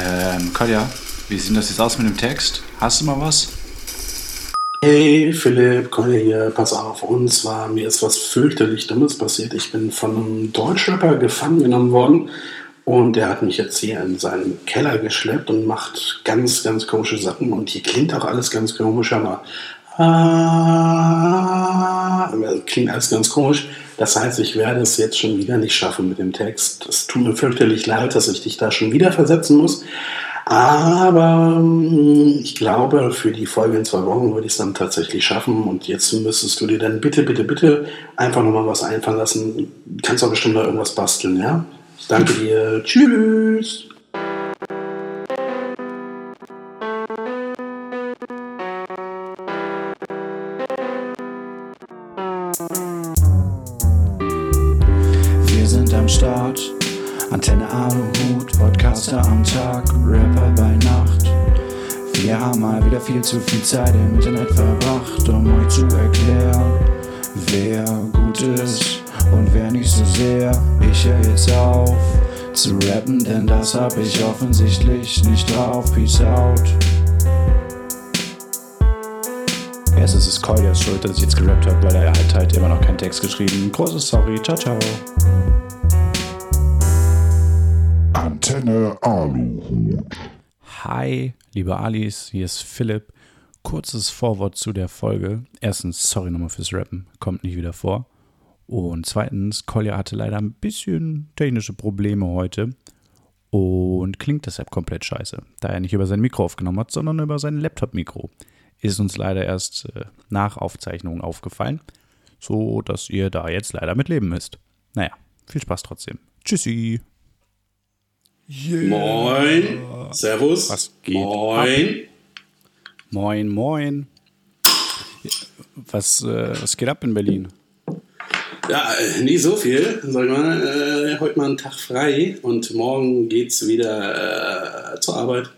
Ähm, Kolja, wie sieht das jetzt aus mit dem Text? Hast du mal was? Hey Philipp, Kolja hier, pass auf. Und zwar, mir ist was fürchterlich Dummes passiert. Ich bin von einem Deutschrapper gefangen genommen worden und der hat mich jetzt hier in seinen Keller geschleppt und macht ganz, ganz komische Sachen. Und hier klingt auch alles ganz komisch, aber ah, klingt alles ganz komisch. Das heißt, ich werde es jetzt schon wieder nicht schaffen mit dem Text. Es tut mir fürchterlich leid, dass ich dich da schon wieder versetzen muss. Aber hm, ich glaube, für die Folge in zwei Wochen würde ich es dann tatsächlich schaffen. Und jetzt müsstest du dir dann bitte, bitte, bitte einfach nochmal was einfallen lassen. Du kannst auch bestimmt noch irgendwas basteln, ja? Ich danke dir. Tschüss. Viel zu viel Zeit im Internet verbracht, um euch zu erklären, wer gut ist und wer nicht so sehr. Ich höre jetzt auf zu rappen, denn das hab ich offensichtlich nicht drauf. Peace out. Erstens ist Koljas schuld, dass ich jetzt gerappt habe, weil er hat halt immer noch keinen Text geschrieben. Großes Sorry, ciao, ciao. Antenne Aluhut. Hi, liebe Alis, hier ist Philipp. Kurzes Vorwort zu der Folge. Erstens, sorry nochmal fürs Rappen, kommt nicht wieder vor. Und zweitens, Kolja hatte leider ein bisschen technische Probleme heute und klingt deshalb komplett scheiße, da er nicht über sein Mikro aufgenommen hat, sondern über sein Laptop-Mikro. Ist uns leider erst äh, nach Aufzeichnung aufgefallen, so dass ihr da jetzt leider mit leben müsst. Naja, viel Spaß trotzdem. Tschüssi. Moin. Servus. Was geht Moin. Moin, moin. Was, äh, was geht ab in Berlin? Ja, äh, nie so viel. Sag mal, äh, heute mal einen Tag frei und morgen geht's wieder äh, zur Arbeit.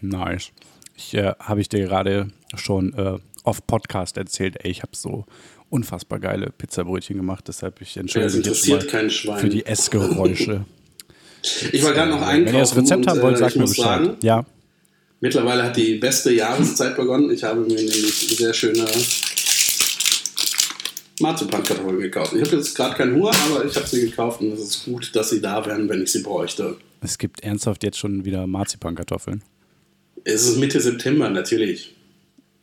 Nice. Ich äh, habe ich dir gerade schon äh, off Podcast erzählt, ey, ich habe so unfassbar geile Pizzabrötchen gemacht, deshalb ich entschuldige mich jetzt mal kein Schwein. für die Essgeräusche. Ich war gerade noch einkaufen. Wenn ihr das Rezept und, haben wollt, äh, sagt ich mir Bescheid. Sagen, ja, mittlerweile hat die beste Jahreszeit begonnen. Ich habe mir nämlich sehr schöne Marzipankartoffeln gekauft. Ich habe jetzt gerade keinen Hunger, aber ich habe sie gekauft und es ist gut, dass sie da wären, wenn ich sie bräuchte. es gibt ernsthaft jetzt schon wieder Marzipankartoffeln. Es ist Mitte September, natürlich.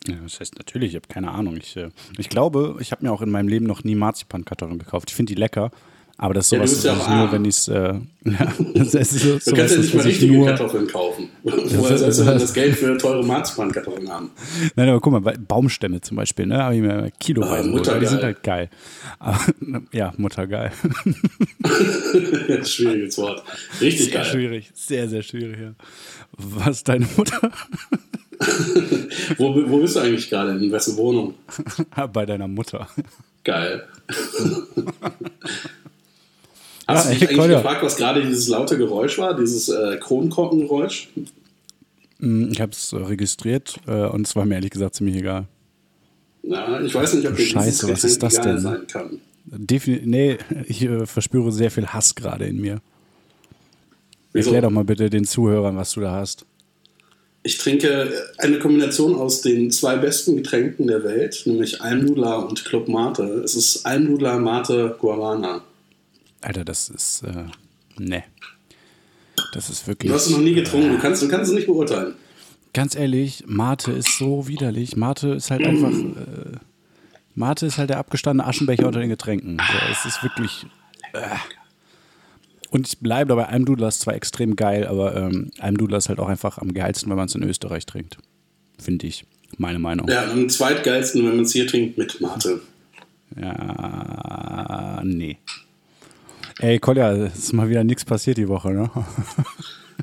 Ja, das heißt natürlich, ich habe keine Ahnung. Ich, äh, ich glaube, ich habe mir auch in meinem Leben noch nie Marzipankartoffeln gekauft. Ich finde die lecker, aber das ist Ja, du sowas, bist ja das auch ist nur, arm. wenn ich es. Äh, ja, das ist so, Du sowas, kannst ja nicht mal richtige nur, Kartoffeln kaufen. Woher sollst du denn das Geld für teure Marzipankartoffeln haben? Nein, aber guck mal, Baumstämme zum Beispiel, ne? Habe ich mir kiloweise Ah, Mutter die sind halt geil. Aber, ja, Mutter geil. Schwieriges Wort. Richtig Sehr geil. schwierig, sehr, sehr schwierig, ja. Was deine Mutter? Wo, wo bist du eigentlich gerade? In wessen Wohnung? Bei deiner Mutter. Geil. Hast Ja, du dich eigentlich gefragt, was gerade dieses laute Geräusch war? Dieses äh, Kronkorkengeräusch? Hm, Ich habe es registriert äh, und es war mir ehrlich gesagt ziemlich egal. Na, ich weiß nicht, ob dir Scheiße, was ist das denn? sein kann. Defin nee, ich äh, verspüre sehr viel Hass gerade in mir. Wieso? Erklär doch mal bitte den Zuhörern, was du da hast. Ich trinke eine Kombination aus den zwei besten Getränken der Welt, nämlich Almdudler und Club Mate. Es ist Almdudler Mate Guarana. Alter, das ist. Äh, ne. Das ist wirklich. Du hast es noch nie getrunken, du kannst, du kannst es nicht beurteilen. Ganz ehrlich, Mate ist so widerlich. Mate ist halt einfach. Äh, Mate ist halt der abgestandene Aschenbecher unter den Getränken. So, es ist wirklich. Äh. Und ich bleibe dabei, Almdudler ist zwar extrem geil, aber ähm, Almdudler ist halt auch einfach am geilsten, wenn man es in Österreich trinkt. Finde ich. Meine Meinung. Ja, am zweitgeilsten, wenn man es hier trinkt, mit Mate. Ja, nee. Ey, Kolja, es ist mal wieder nichts passiert die Woche, ne?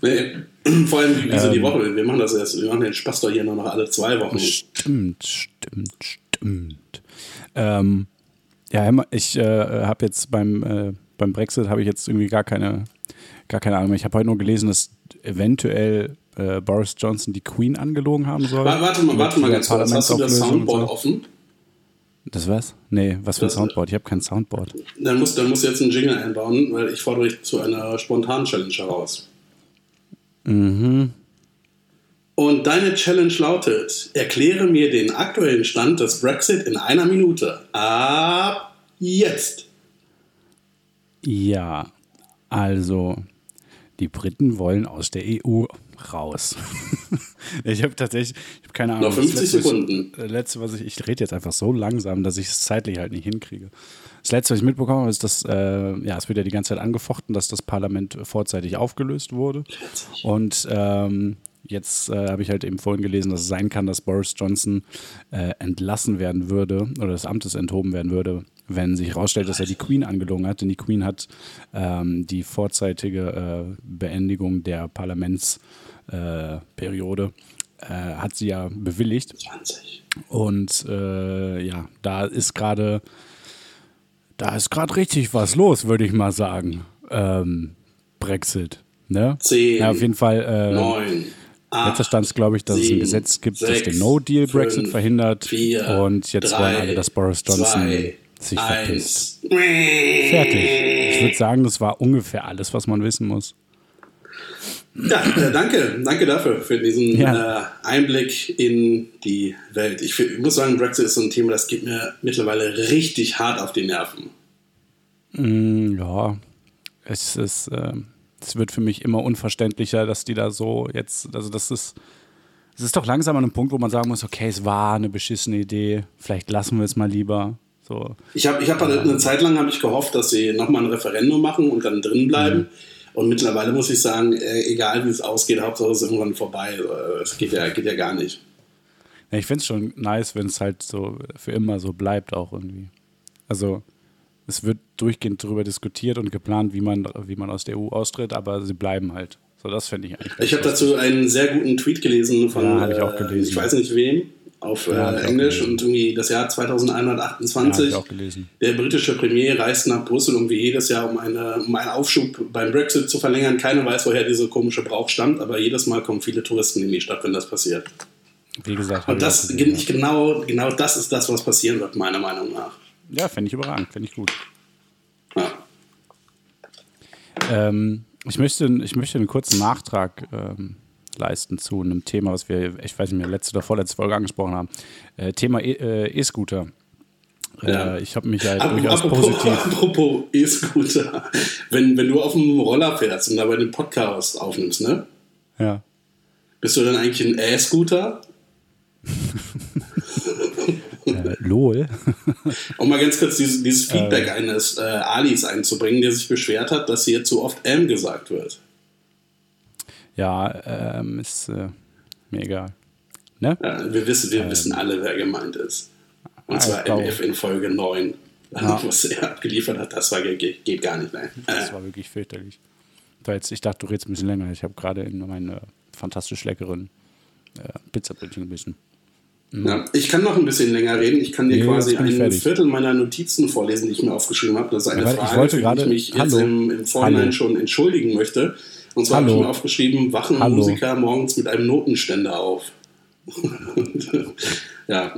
Nee, vor allem, wie, wieso Ähm. die Woche? Wir machen das erst, wir machen den Spaß doch hier nur noch alle zwei Wochen. Stimmt, stimmt, stimmt. Ähm, ja, ich äh, habe jetzt beim, äh, beim Brexit habe ich jetzt irgendwie gar keine, gar keine Ahnung mehr. Ich habe heute nur gelesen, dass eventuell äh, Boris Johnson die Queen angelogen haben soll. Wa- Warte mal, warte mal ganz kurz. Hast du das Soundboard so. offen? Das was? Nee, was für ein Das- Soundboard? Ich habe kein Soundboard. Dann musst, dann musst du jetzt einen Jingle einbauen, weil ich fordere dich zu einer spontanen Challenge heraus. Mhm. Und deine Challenge lautet: Erkläre mir den aktuellen Stand des Brexit in einer Minute. Ab jetzt. Ja, also die Briten wollen aus der EU raus. ich habe tatsächlich, ich habe keine Ahnung. Noch 50 letzte, Sekunden. Das letzte, was ich, ich rede jetzt einfach so langsam, dass ich es zeitlich halt nicht hinkriege. Das letzte, was ich mitbekommen habe, ist, dass, äh, ja, es wird ja die ganze Zeit angefochten, dass das Parlament vorzeitig aufgelöst wurde. Und ähm, jetzt äh, habe ich halt eben vorhin gelesen, dass es sein kann, dass Boris Johnson äh, entlassen werden würde oder des Amtes enthoben werden würde, wenn sich herausstellt, dass er die Queen angelogen hat. Denn die Queen hat ähm, die vorzeitige äh, Beendigung der Parlamentsperiode äh, hat sie ja bewilligt. 20. Und äh, ja, da ist gerade da ist gerade richtig was los, würde ich mal sagen. Ähm, Brexit. Ne? 10, ja, auf jeden Fall. Äh, 9, Letzter Stand ist, glaube ich, dass 7, es ein Gesetz gibt, 6, das den No-Deal-Brexit verhindert. 4, und jetzt 3, wollen alle, dass Boris Johnson 2, sich 1. verpisst. Fertig. Ich würde sagen, das war ungefähr alles, was man wissen muss. Ja, äh, danke, danke dafür, für diesen Ja. äh, Einblick in die Welt. Ich, muss sagen, Brexit ist so ein Thema, das geht mir mittlerweile richtig hart auf die Nerven. Mm, ja, es ist, äh, es wird für mich immer unverständlicher, dass die da so jetzt, also das ist, es ist doch langsam an einem Punkt, wo man sagen muss, okay, es war eine beschissene Idee, vielleicht lassen wir es mal lieber. So, Ich habe ich hab eine, eine Zeit lang habe ich gehofft, dass sie nochmal ein Referendum machen und dann drin bleiben. Mhm. Und mittlerweile muss ich sagen, äh, egal wie es ausgeht, Hauptsache es ist irgendwann vorbei. Äh, Es geht ja, geht ja gar nicht. Ja, ich finde es schon nice, wenn es halt so für immer so bleibt auch irgendwie. Also es wird durchgehend darüber diskutiert und geplant, wie man, wie man aus der EU austritt, aber sie bleiben halt. So, das finde ich eigentlich. Ich habe dazu einen sehr guten Tweet gelesen von, Ja, ich auch äh, ich weiß nicht wem, auf Ja, äh, Englisch und irgendwie das Jahr Ja, 2128. hab ich auch gelesen. Der britische Premier reist nach Brüssel, um wie jedes Jahr, um, eine, um einen Aufschub beim Brexit zu verlängern. Keiner weiß, woher dieser komische Brauch stammt, aber jedes Mal kommen viele Touristen in die Stadt, wenn das passiert. Wie gesagt, Und auch das, gesehen, ich genau, genau das ist das, was passieren wird, meiner Meinung nach. ja, ja fände ich überragend, fände ich gut. Ja. Ähm, ich, möchte, ich möchte einen kurzen Nachtrag ähm, leisten zu einem Thema, was wir, ich weiß nicht mehr, letzte oder vorletzte Folge angesprochen haben. Äh, Thema E- äh, E-Scooter. Ja. Äh, ich habe mich ja durchaus Apropos, positiv. apropos E-Scooter. Wenn, wenn du auf dem Roller fährst und dabei den Podcast aufnimmst, ne? Ja. Bist du dann eigentlich ein E-Scooter? Äh, LOL. Um mal ganz kurz dieses, dieses Feedback Ähm. eines äh, Alis einzubringen, der sich beschwert hat, dass hier zu oft M gesagt wird. Ja, ähm, ist äh, mir egal. Ne? Ja, wir wissen, wir wissen alle, wer gemeint ist. Und. Ah, zwar ich MF in Folge 9. Ja. Was er abgeliefert hat, das war, geht, geht gar nicht. Nein. Das Äh, war wirklich fürchterlich. Jetzt, ich dachte, du redest ein bisschen länger. Ich habe gerade in meine fantastisch leckeren äh, Pizzabrötchen gebissen. ja. Ich kann noch ein bisschen länger reden. Ich kann dir Nee, quasi ich ein fertig. Viertel meiner Notizen vorlesen, die ich mir aufgeschrieben habe. Das ist eine Ja, ich Frage, wollte für die gerade- ich mich jetzt im, im Vorhinein Hallo. schon entschuldigen möchte. Und zwar habe ich mir aufgeschrieben, wachen Hallo. Musiker morgens mit einem Notenständer auf. ja,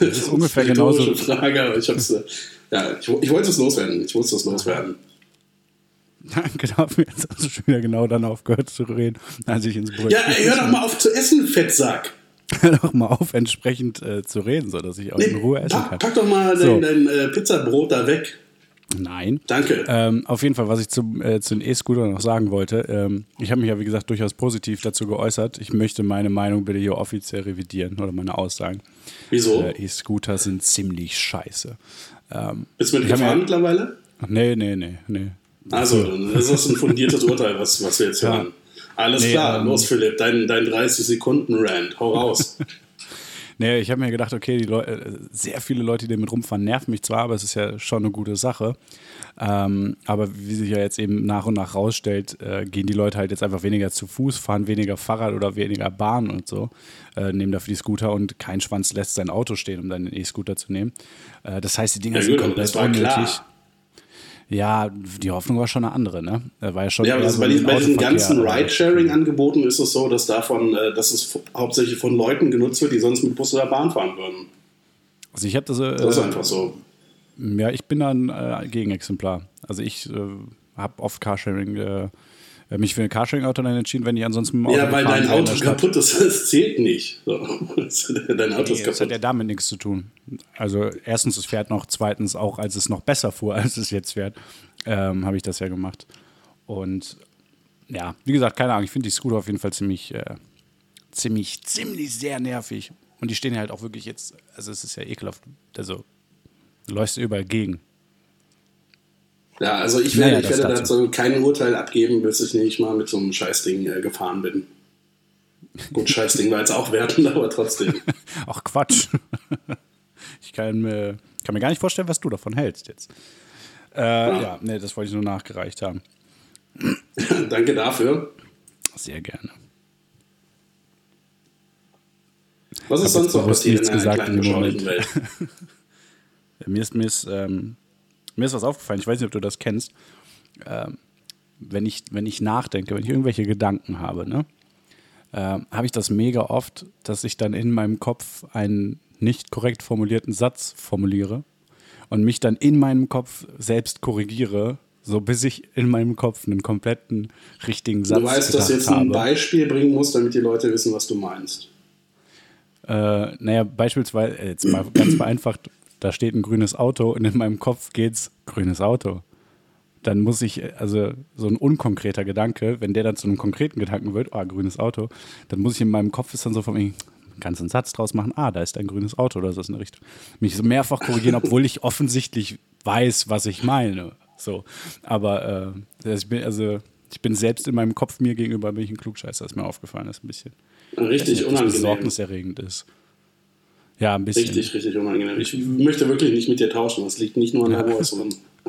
das ist ungefähr genauso- Frage, ich, hab's, äh, ja, ich, ich wollte es loswerden. Ich musste es loswerden. genau, jetzt hast du schon wieder genau dann aufgehört zu reden, als ich ins Brötchen. Ja, hör doch mal auf zu essen, Fettsack. Hör doch mal auf, entsprechend äh, zu reden, sodass ich auch in Ruhe essen pack, kann. pack doch mal So. dein, dein äh, Pizzabrot da weg. Nein. Danke. Ähm, auf jeden Fall, was ich zum, äh, zu den E-Scootern noch sagen wollte, ähm, ich habe mich ja, wie gesagt, durchaus positiv dazu geäußert. Ich möchte meine Meinung bitte hier offiziell revidieren oder meine Aussagen. Wieso? Äh, E-Scooter sind ziemlich scheiße. Ähm, Bist du mit gefahren mir- mittlerweile? nee, nee, nee, nee. Also, dann ist das ein fundiertes Urteil, was, was wir jetzt Ja. hören. Alles Nee, klar, ähm, los Philipp, dein, dein 30-Sekunden-Rant, hau raus. Nee, ich habe mir gedacht, okay, die Leu äh, sehr viele Leute, die damit rumfahren, nerven mich zwar, aber es ist ja schon eine gute Sache. Ähm, aber wie sich ja jetzt eben nach und nach rausstellt, äh, gehen die Leute halt jetzt einfach weniger zu Fuß, fahren weniger Fahrrad oder weniger Bahn und so, äh, nehmen dafür die Scooter und kein Schwanz lässt sein Auto stehen, um dann den E-Scooter zu nehmen. Äh, das heißt, die Dinger Ja, sind komplett unnötig. klar. Ja, die Hoffnung war schon eine andere, ne? War ja schon Ja, aber eher das, so bei, diesen, bei ganzen Ride-Sharing-Angeboten ist es so, dass davon, äh, dass es hauptsächlich von Leuten genutzt wird, die sonst mit Bus oder Bahn fahren würden. Also ich habe das, äh, Das ist einfach so. Ja, ich bin da ein äh, Gegenexemplar. Also ich äh, habe oft Carsharing äh, äh, mich für ein Carsharing-Auto dann entschieden, wenn ich ansonsten mit dem Auto Ja, weil dein Auto kaputt ist, das zählt nicht. So. dein Auto nee, ist kaputt. Das hat ja damit nichts zu tun. Also erstens, es fährt noch, zweitens auch, als es noch besser fuhr, als es jetzt fährt, ähm, habe ich das ja gemacht. Und ja, wie gesagt, keine Ahnung, ich finde die Scooter auf jeden Fall ziemlich, äh, ziemlich, ziemlich sehr nervig. Und die stehen halt auch wirklich jetzt, also es ist ja ekelhaft, also du läufst überall gegen. Ja, also ich werde, naja, ich werde dazu kein Urteil abgeben, bis ich nicht mal mit so einem Scheißding äh, gefahren bin. Gut, Scheißding war jetzt auch wertend, aber trotzdem. Ach Quatsch. Ich kann mir, kann mir gar nicht vorstellen, was du davon hältst jetzt. Äh, ja. ja, nee, das wollte ich nur nachgereicht haben. Danke dafür. Sehr gerne. Was ist sonst noch passiert in einer gesagt kleinen, beschaulichen Welt? mir, ist, mir, ist, ähm, mir ist was aufgefallen, ich weiß nicht, ob du das kennst. Ähm, wenn, ich, wenn ich nachdenke, wenn ich irgendwelche Gedanken habe, ne, äh, habe ich das mega oft, dass ich dann in meinem Kopf einen nicht korrekt formulierten Satz formuliere und mich dann in meinem Kopf selbst korrigiere, so bis ich in meinem Kopf einen kompletten richtigen Satz habe. Du weißt, dass du jetzt ein habe. Beispiel bringen musst, damit die Leute wissen, was du meinst. Äh, naja, beispielsweise, äh, jetzt mal ganz vereinfacht, da steht ein grünes Auto und in meinem Kopf geht's grünes Auto. Dann muss ich, also so ein unkonkreter Gedanke, wenn der dann zu einem konkreten Gedanken wird, ah, grünes Auto, dann muss ich in meinem Kopf ist dann so von mir, einen Satz draus machen, ah, da ist ein grünes Auto oder so in der Richtung. Mich so mehrfach korrigieren, obwohl ich offensichtlich weiß, was ich meine. So. Aber äh, ich bin, also ich bin selbst in meinem Kopf mir gegenüber bin ich ein Klugscheißer, ist mir aufgefallen ist ein bisschen. Richtig nicht, unangenehm. Besorgniserregend ist. Ja, ein bisschen. Richtig, richtig unangenehm. Ich möchte wirklich nicht mit dir tauschen. Das liegt nicht nur an der. Voice.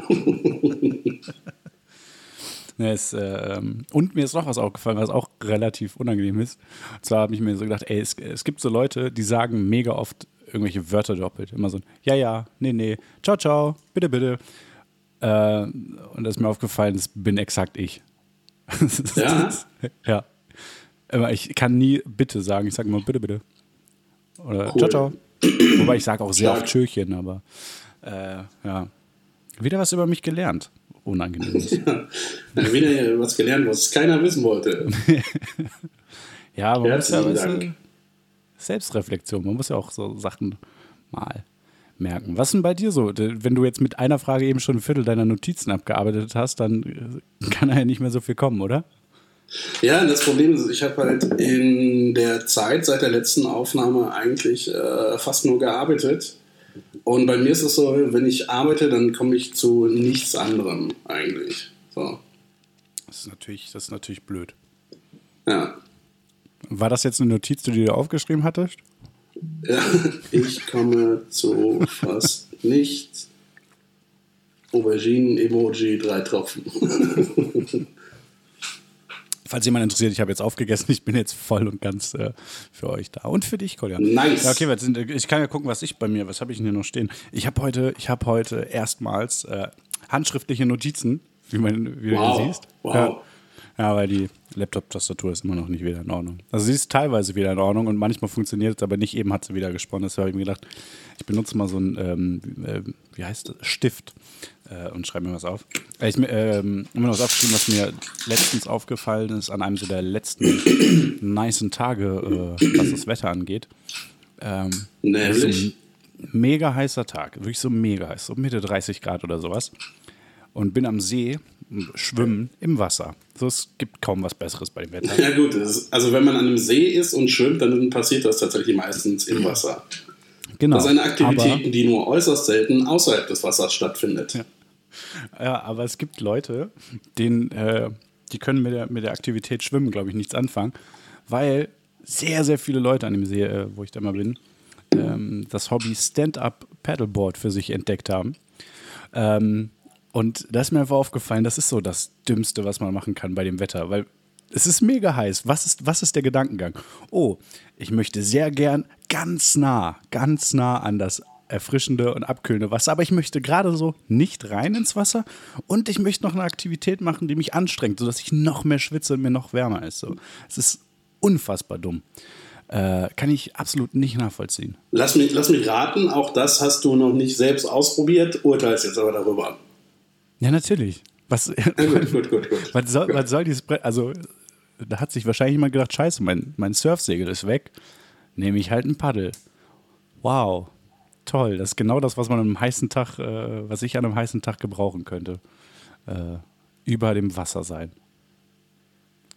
Ja, es, äh, und mir ist noch was aufgefallen, was auch relativ unangenehm ist. Und zwar habe ich mir so gedacht, ey, es, es, gibt so Leute, die sagen mega oft irgendwelche Wörter doppelt. Immer so, ja, ja, nee, nee, ciao, ciao, bitte, bitte. Äh, und das ist mir aufgefallen, das bin exakt ich. ja? ja. Ich kann nie bitte sagen, ich sage immer bitte, bitte. Oder cool. ciao, ciao. Wobei ich sage auch sehr oft Tschöchen, aber äh, ja. Wieder was über mich gelernt unangenehm ist. Ja, wieder was gelernt, was keiner wissen wollte. ja, man Herzlichen ja Dank. Selbstreflexion, man muss ja auch so Sachen mal merken. Was ist denn bei dir so? Wenn du jetzt mit einer Frage eben schon ein Viertel deiner Notizen abgearbeitet hast, dann äh, kann ja nicht mehr so viel kommen, oder? Ja, das Problem ist, ich habe halt in der Zeit seit der letzten Aufnahme eigentlich äh, fast nur gearbeitet und bei mir ist es so, wenn ich arbeite, dann komme ich zu nichts anderem eigentlich. So. Das ist natürlich, das ist natürlich blöd. Ja. War das jetzt eine Notiz, die du dir aufgeschrieben hattest? Ja, ich komme zu fast nichts. Auberginen-Emoji, drei Tropfen. Falls jemand interessiert, ich habe jetzt aufgegessen, ich bin jetzt voll und ganz äh, für euch da. Und für dich, Kolja. Nice. Ja, okay, sind, ich kann ja gucken, was ich bei mir, was habe ich denn hier noch stehen? Ich habe heute, ich habe heute erstmals äh, handschriftliche Notizen, wie, man, wie wow. du siehst. Wow. Ja. Ja, weil die Laptop-Tastatur ist immer noch nicht wieder in Ordnung. Also sie ist teilweise wieder in Ordnung und manchmal funktioniert es, aber nicht eben hat sie wieder gesponnen. Deshalb habe ich mir gedacht, ich benutze mal so einen, ähm, äh, wie heißt das, Stift äh, und schreibe mir was auf. Äh, ich ähm, habe mir was aufgeschrieben, was mir letztens aufgefallen ist, an einem so der letzten nicen Tage, äh, was das Wetter angeht. Ähm, Nämlich? Mega heißer Tag, wirklich so mega heiß, so Mitte 30 Grad oder sowas. Und bin am See, schwimmen im Wasser. So, es gibt kaum was Besseres bei dem Wetter. Ja gut, ist, also wenn man an einem See ist und schwimmt, dann passiert das tatsächlich meistens im Wasser. Genau. Das ist eine Aktivität, die nur äußerst selten außerhalb des Wassers stattfindet. Ja. Ja, aber es gibt Leute, denen, äh, die können mit der, mit der Aktivität Schwimmen, glaube ich, nichts anfangen, weil sehr, sehr viele Leute an dem See, äh, wo ich da mal bin, ähm, das Hobby Stand-Up Paddleboard für sich entdeckt haben. Ähm, und da ist mir einfach aufgefallen, das ist so das Dümmste, was man machen kann bei dem Wetter, weil es ist mega heiß. Was ist, was ist der Gedankengang? Oh, ich möchte sehr gern ganz nah, ganz nah an das erfrischende und abkühlende Wasser. Aber ich möchte gerade so nicht rein ins Wasser und ich möchte noch eine Aktivität machen, die mich anstrengt, sodass ich noch mehr schwitze und mir noch wärmer ist. So. Es ist unfassbar dumm. Äh, kann ich absolut nicht nachvollziehen. Lass mich, lass mich raten, auch das hast du noch nicht selbst ausprobiert, urteilst jetzt aber darüber. Ja, natürlich. Was, gut, gut, gut. Was, soll, was soll dieses Brett? Also, da hat sich wahrscheinlich jemand gedacht: Scheiße, mein, mein Surfsegel ist weg. Nehme ich halt ein Paddel. Wow. Toll. Das ist genau das, was man an einem heißen Tag, äh, was ich an einem heißen Tag gebrauchen könnte. Äh, über dem Wasser sein.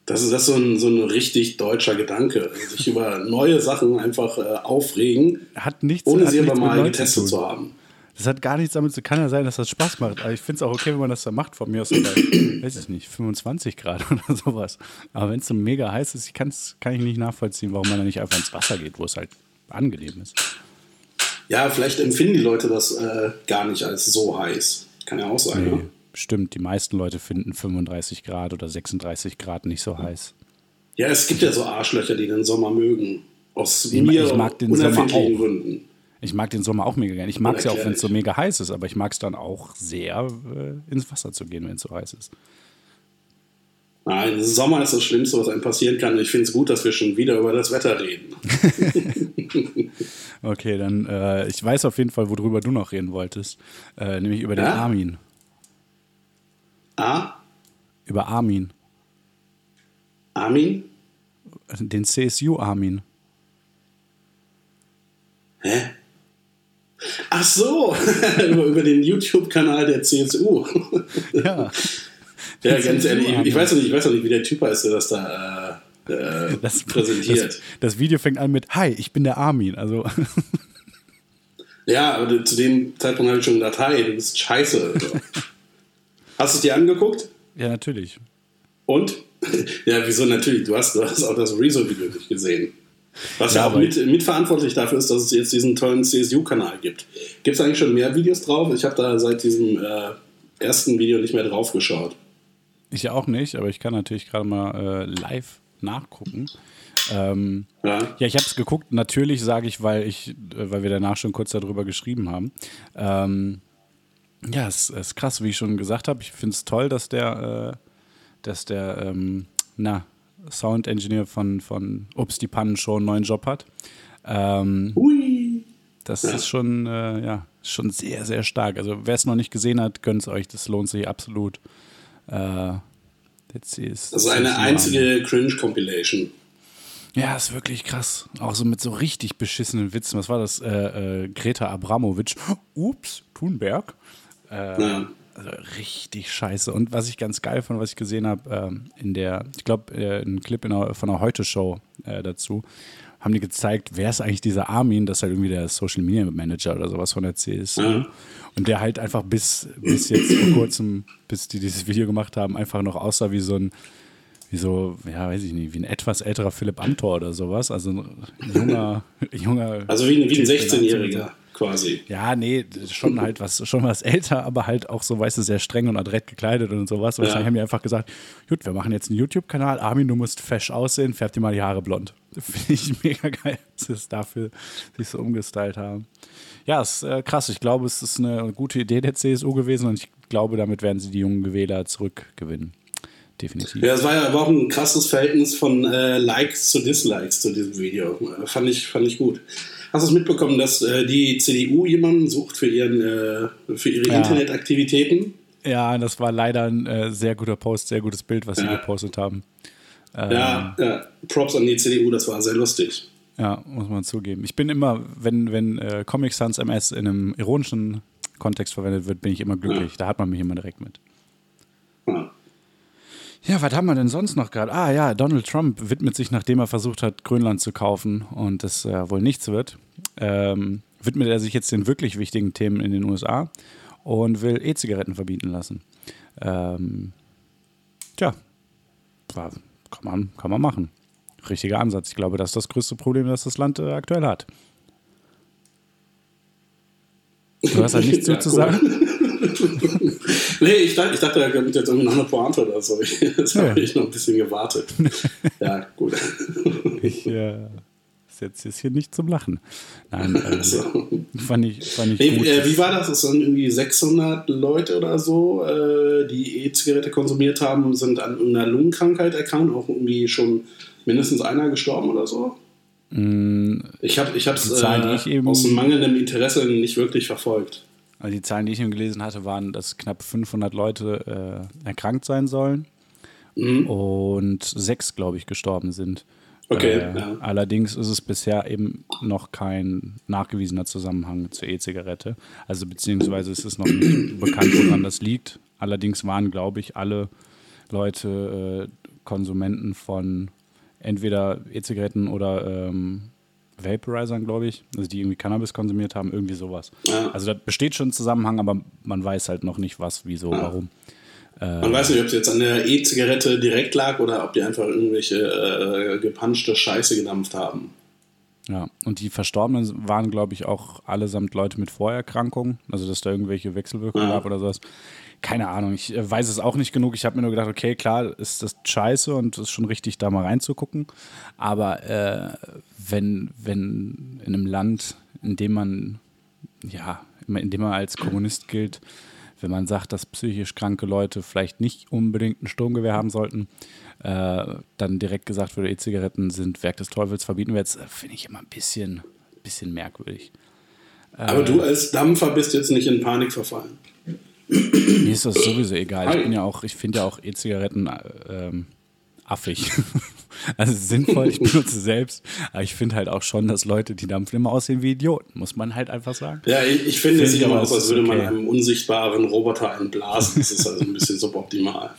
Das ist, das ist so, ein, so ein richtig deutscher Gedanke. Sich über neue Sachen einfach äh, aufregen, hat nichts, ohne hat sie aber mal getestet zu zu haben. Das hat gar nichts damit zu Kann ja sein, dass das Spaß macht. Aber ich finde es auch okay, wenn man das da macht. Von mir aus sogar, weiß ich nicht, 25 Grad oder sowas. Aber wenn es so mega heiß ist, ich kann's, kann ich nicht nachvollziehen, warum man da nicht einfach ins Wasser geht, wo es halt angenehm ist. Ja, vielleicht empfinden die Leute das äh, gar nicht als so heiß. Kann ja auch sein. Nee, Ne? Stimmt, die meisten Leute finden 35 Grad oder 36 Grad nicht so heiß. Ja, es gibt ja so Arschlöcher, die den Sommer mögen. Aus Ich- mir ich mag den Sommer auch. Gründen. Ich mag den Sommer auch mega gerne. Ich mag es ja auch, wenn es so mega heiß ist, aber ich mag es dann auch sehr, äh, ins Wasser zu gehen, wenn es so heiß ist. Nein, Sommer ist das Schlimmste, was einem passieren kann. Ich finde es gut, dass wir schon wieder über das Wetter reden. Okay, dann, äh, ich weiß auf jeden Fall, worüber du noch reden wolltest. Äh, nämlich über den Ja? Armin. Ah, Über Armin. Armin? Den CSU-Armin. Hä? Ach so, über, den YouTube-Kanal der CSU. Ja. ja, ganz ehrlich, CSU-Armin. ich weiß noch nicht, ich weiß noch nicht, wie der Typ heißt, der das da äh, äh, Das, präsentiert. Das, das Video fängt an mit Hi, ich bin der Armin. Also, Ja, aber zu dem Zeitpunkt habe ich schon gedacht, hi, du bist scheiße. Also. Hast du es dir angeguckt? ja, natürlich. Und? ja, wieso natürlich? Du hast, du hast auch das Rezo-Video nicht gesehen. Was ja, Ja, auch mit, mitverantwortlich dafür ist, dass es jetzt diesen tollen CSU-Kanal gibt. Gibt es eigentlich schon mehr Videos drauf? Ich habe da seit diesem äh, ersten Video nicht mehr drauf geschaut. Ich auch nicht, aber ich kann natürlich gerade mal äh, live nachgucken. Ähm, Ja. Ja, ich habe es geguckt. Natürlich sage ich, weil ich, äh, weil wir danach schon kurz darüber geschrieben haben. Ähm, ja, es es ist krass, wie ich schon gesagt habe. Ich finde es toll, dass der, äh, dass der, ähm, na, Sound Engineer von, von Ups, die Pannenshow einen neuen Job hat. Ähm, Hui. das Ja. ist schon, äh, ja, schon sehr, sehr stark. Also, wer es noch nicht gesehen hat, gönnt es euch. Das lohnt sich absolut. Äh, jetzt ist, Das ist eine einzige Cringe-Compilation. Ja, ist wirklich krass. Auch so mit so richtig beschissenen Witzen. Was war das? Äh, äh, Greta Abramowitsch. Ups, Thunberg. Äh, Ja. Also richtig scheiße. Und was ich ganz geil fand, was ich gesehen habe, ähm, in der, ich glaube, äh, ein Clip in der, von der Heute-Show äh, dazu, haben die gezeigt, wer ist eigentlich dieser Armin, das ist halt irgendwie der Social Media Manager oder sowas von der CSU. Ja. Und der halt einfach bis, bis jetzt vor kurzem, bis die dieses Video gemacht haben, einfach noch aussah wie so ein, wie so, ja, weiß ich nicht, wie ein etwas älterer Philipp Amthor oder sowas. Also ein junger, junger. Also wie, ein- wie ein Typ, der 16-Jähriger quasi. ja, nee, schon halt was, schon was älter, aber halt auch so, weißt du, sehr streng und adrett gekleidet und sowas. Und Ja. wahrscheinlich haben die einfach gesagt, gut, wir machen jetzt einen YouTube-Kanal, Armin, du musst fesch aussehen, färb dir mal die Haare blond. Finde ich mega geil, dass sie es dafür sich so umgestylt haben. Ja, ist äh, krass. Ich glaube, es ist eine gute Idee der CSU gewesen und ich glaube, damit werden sie die jungen Wähler zurückgewinnen. Definitiv. Ja, es war ja aber auch ein krasses Verhältnis von äh, Likes zu Dislikes zu diesem Video. Äh, fand, ich, fand ich gut. Hast du es mitbekommen, dass äh, die CDU jemanden sucht für, ihren, äh, für ihre Ja. Internetaktivitäten? Ja, das war leider ein äh, sehr guter Post, sehr gutes Bild, was sie Ja. gepostet haben. Ähm. Ja, ja, Props an die CDU, das war sehr lustig. Ja, muss man zugeben. Ich bin immer, wenn, wenn äh, Comic Sans MS in einem ironischen Kontext verwendet wird, bin ich immer glücklich. Da hat man mich immer direkt mit. Ja. Ja, was haben wir denn sonst noch gerade? Ah ja, Donald Trump widmet sich, nachdem er versucht hat, Grönland zu kaufen und es äh, wohl nichts wird, ähm, widmet er sich jetzt den wirklich wichtigen Themen in den USA und will E-Zigaretten verbieten lassen. Ähm, tja, kann, man, kann man machen. Richtiger Ansatz. Ich glaube, das ist das größte Problem, das das Land äh, aktuell hat. Du hast halt nichts Ja, zu cool. Nee, ich dachte, ich dachte, da kommt jetzt irgendwie noch eine Pointe oder so. Jetzt Ja. habe ich noch ein bisschen gewartet. ja, gut. Ich äh, ist jetzt ist hier nicht zum Lachen. Nein, äh, So. fand ich, fand ich Nee, gut. äh, wie war das? Es sind irgendwie 600 Leute oder so, äh, die E-Zigarette konsumiert haben, sind an irgendeiner Lungenkrankheit erkrankt, auch irgendwie schon mindestens einer gestorben oder so. Ich habe ich die äh, ich eben- aus mangelndem Interesse nicht wirklich verfolgt. Also die Zahlen, die ich ihm gelesen hatte, waren, dass knapp 500 Leute äh, erkrankt sein sollen mhm. und sechs, glaube ich, gestorben sind. Okay. Äh, ja. Allerdings ist es bisher eben noch kein nachgewiesener Zusammenhang zur E-Zigarette. Also beziehungsweise ist es noch nicht bekannt, woran das liegt. Allerdings waren, glaube ich, alle Leute äh, Konsumenten von entweder E-Zigaretten oder ähm, Vaporizern, glaube ich, also die irgendwie Cannabis konsumiert haben, irgendwie sowas. Ja. Also da besteht schon ein Zusammenhang, aber man weiß halt noch nicht was, wieso, ja. warum. Man weiß nicht, ob es jetzt an der E-Zigarette direkt lag oder ob die einfach irgendwelche äh, gepanschte Scheiße gedampft haben. Ja, und die Verstorbenen waren, glaube ich, auch allesamt Leute mit Vorerkrankungen, also dass da irgendwelche Wechselwirkungen ja. gab oder sowas. Keine Ahnung, ich äh, weiß es auch nicht genug. Ich habe mir nur gedacht, okay, klar, ist das scheiße und es ist schon richtig, da mal reinzugucken. Aber äh, wenn, wenn in einem Land, in dem man, ja, in dem man als Kommunist gilt, wenn man sagt, dass psychisch kranke Leute vielleicht nicht unbedingt ein Sturmgewehr haben sollten, äh, dann direkt gesagt wurde, E-Zigaretten sind Werk des Teufels, verbieten wir jetzt, äh, finde ich immer ein bisschen, bisschen merkwürdig. Aber äh, du als Dampfer bist jetzt nicht in Panik verfallen. Mir ist das sowieso egal. Ich bin ja auch, ich finde ja auch E-Zigaretten ähm, affig. also sinnvoll, ich benutze selbst. Aber ich finde halt auch schon, dass Leute, die dampfen, immer aussehen wie Idioten, muss man halt einfach sagen. Ja, ich, ich finde, es sieht immer aus, als würde okay. man einem unsichtbaren Roboter einblasen. Das ist also ein bisschen suboptimal.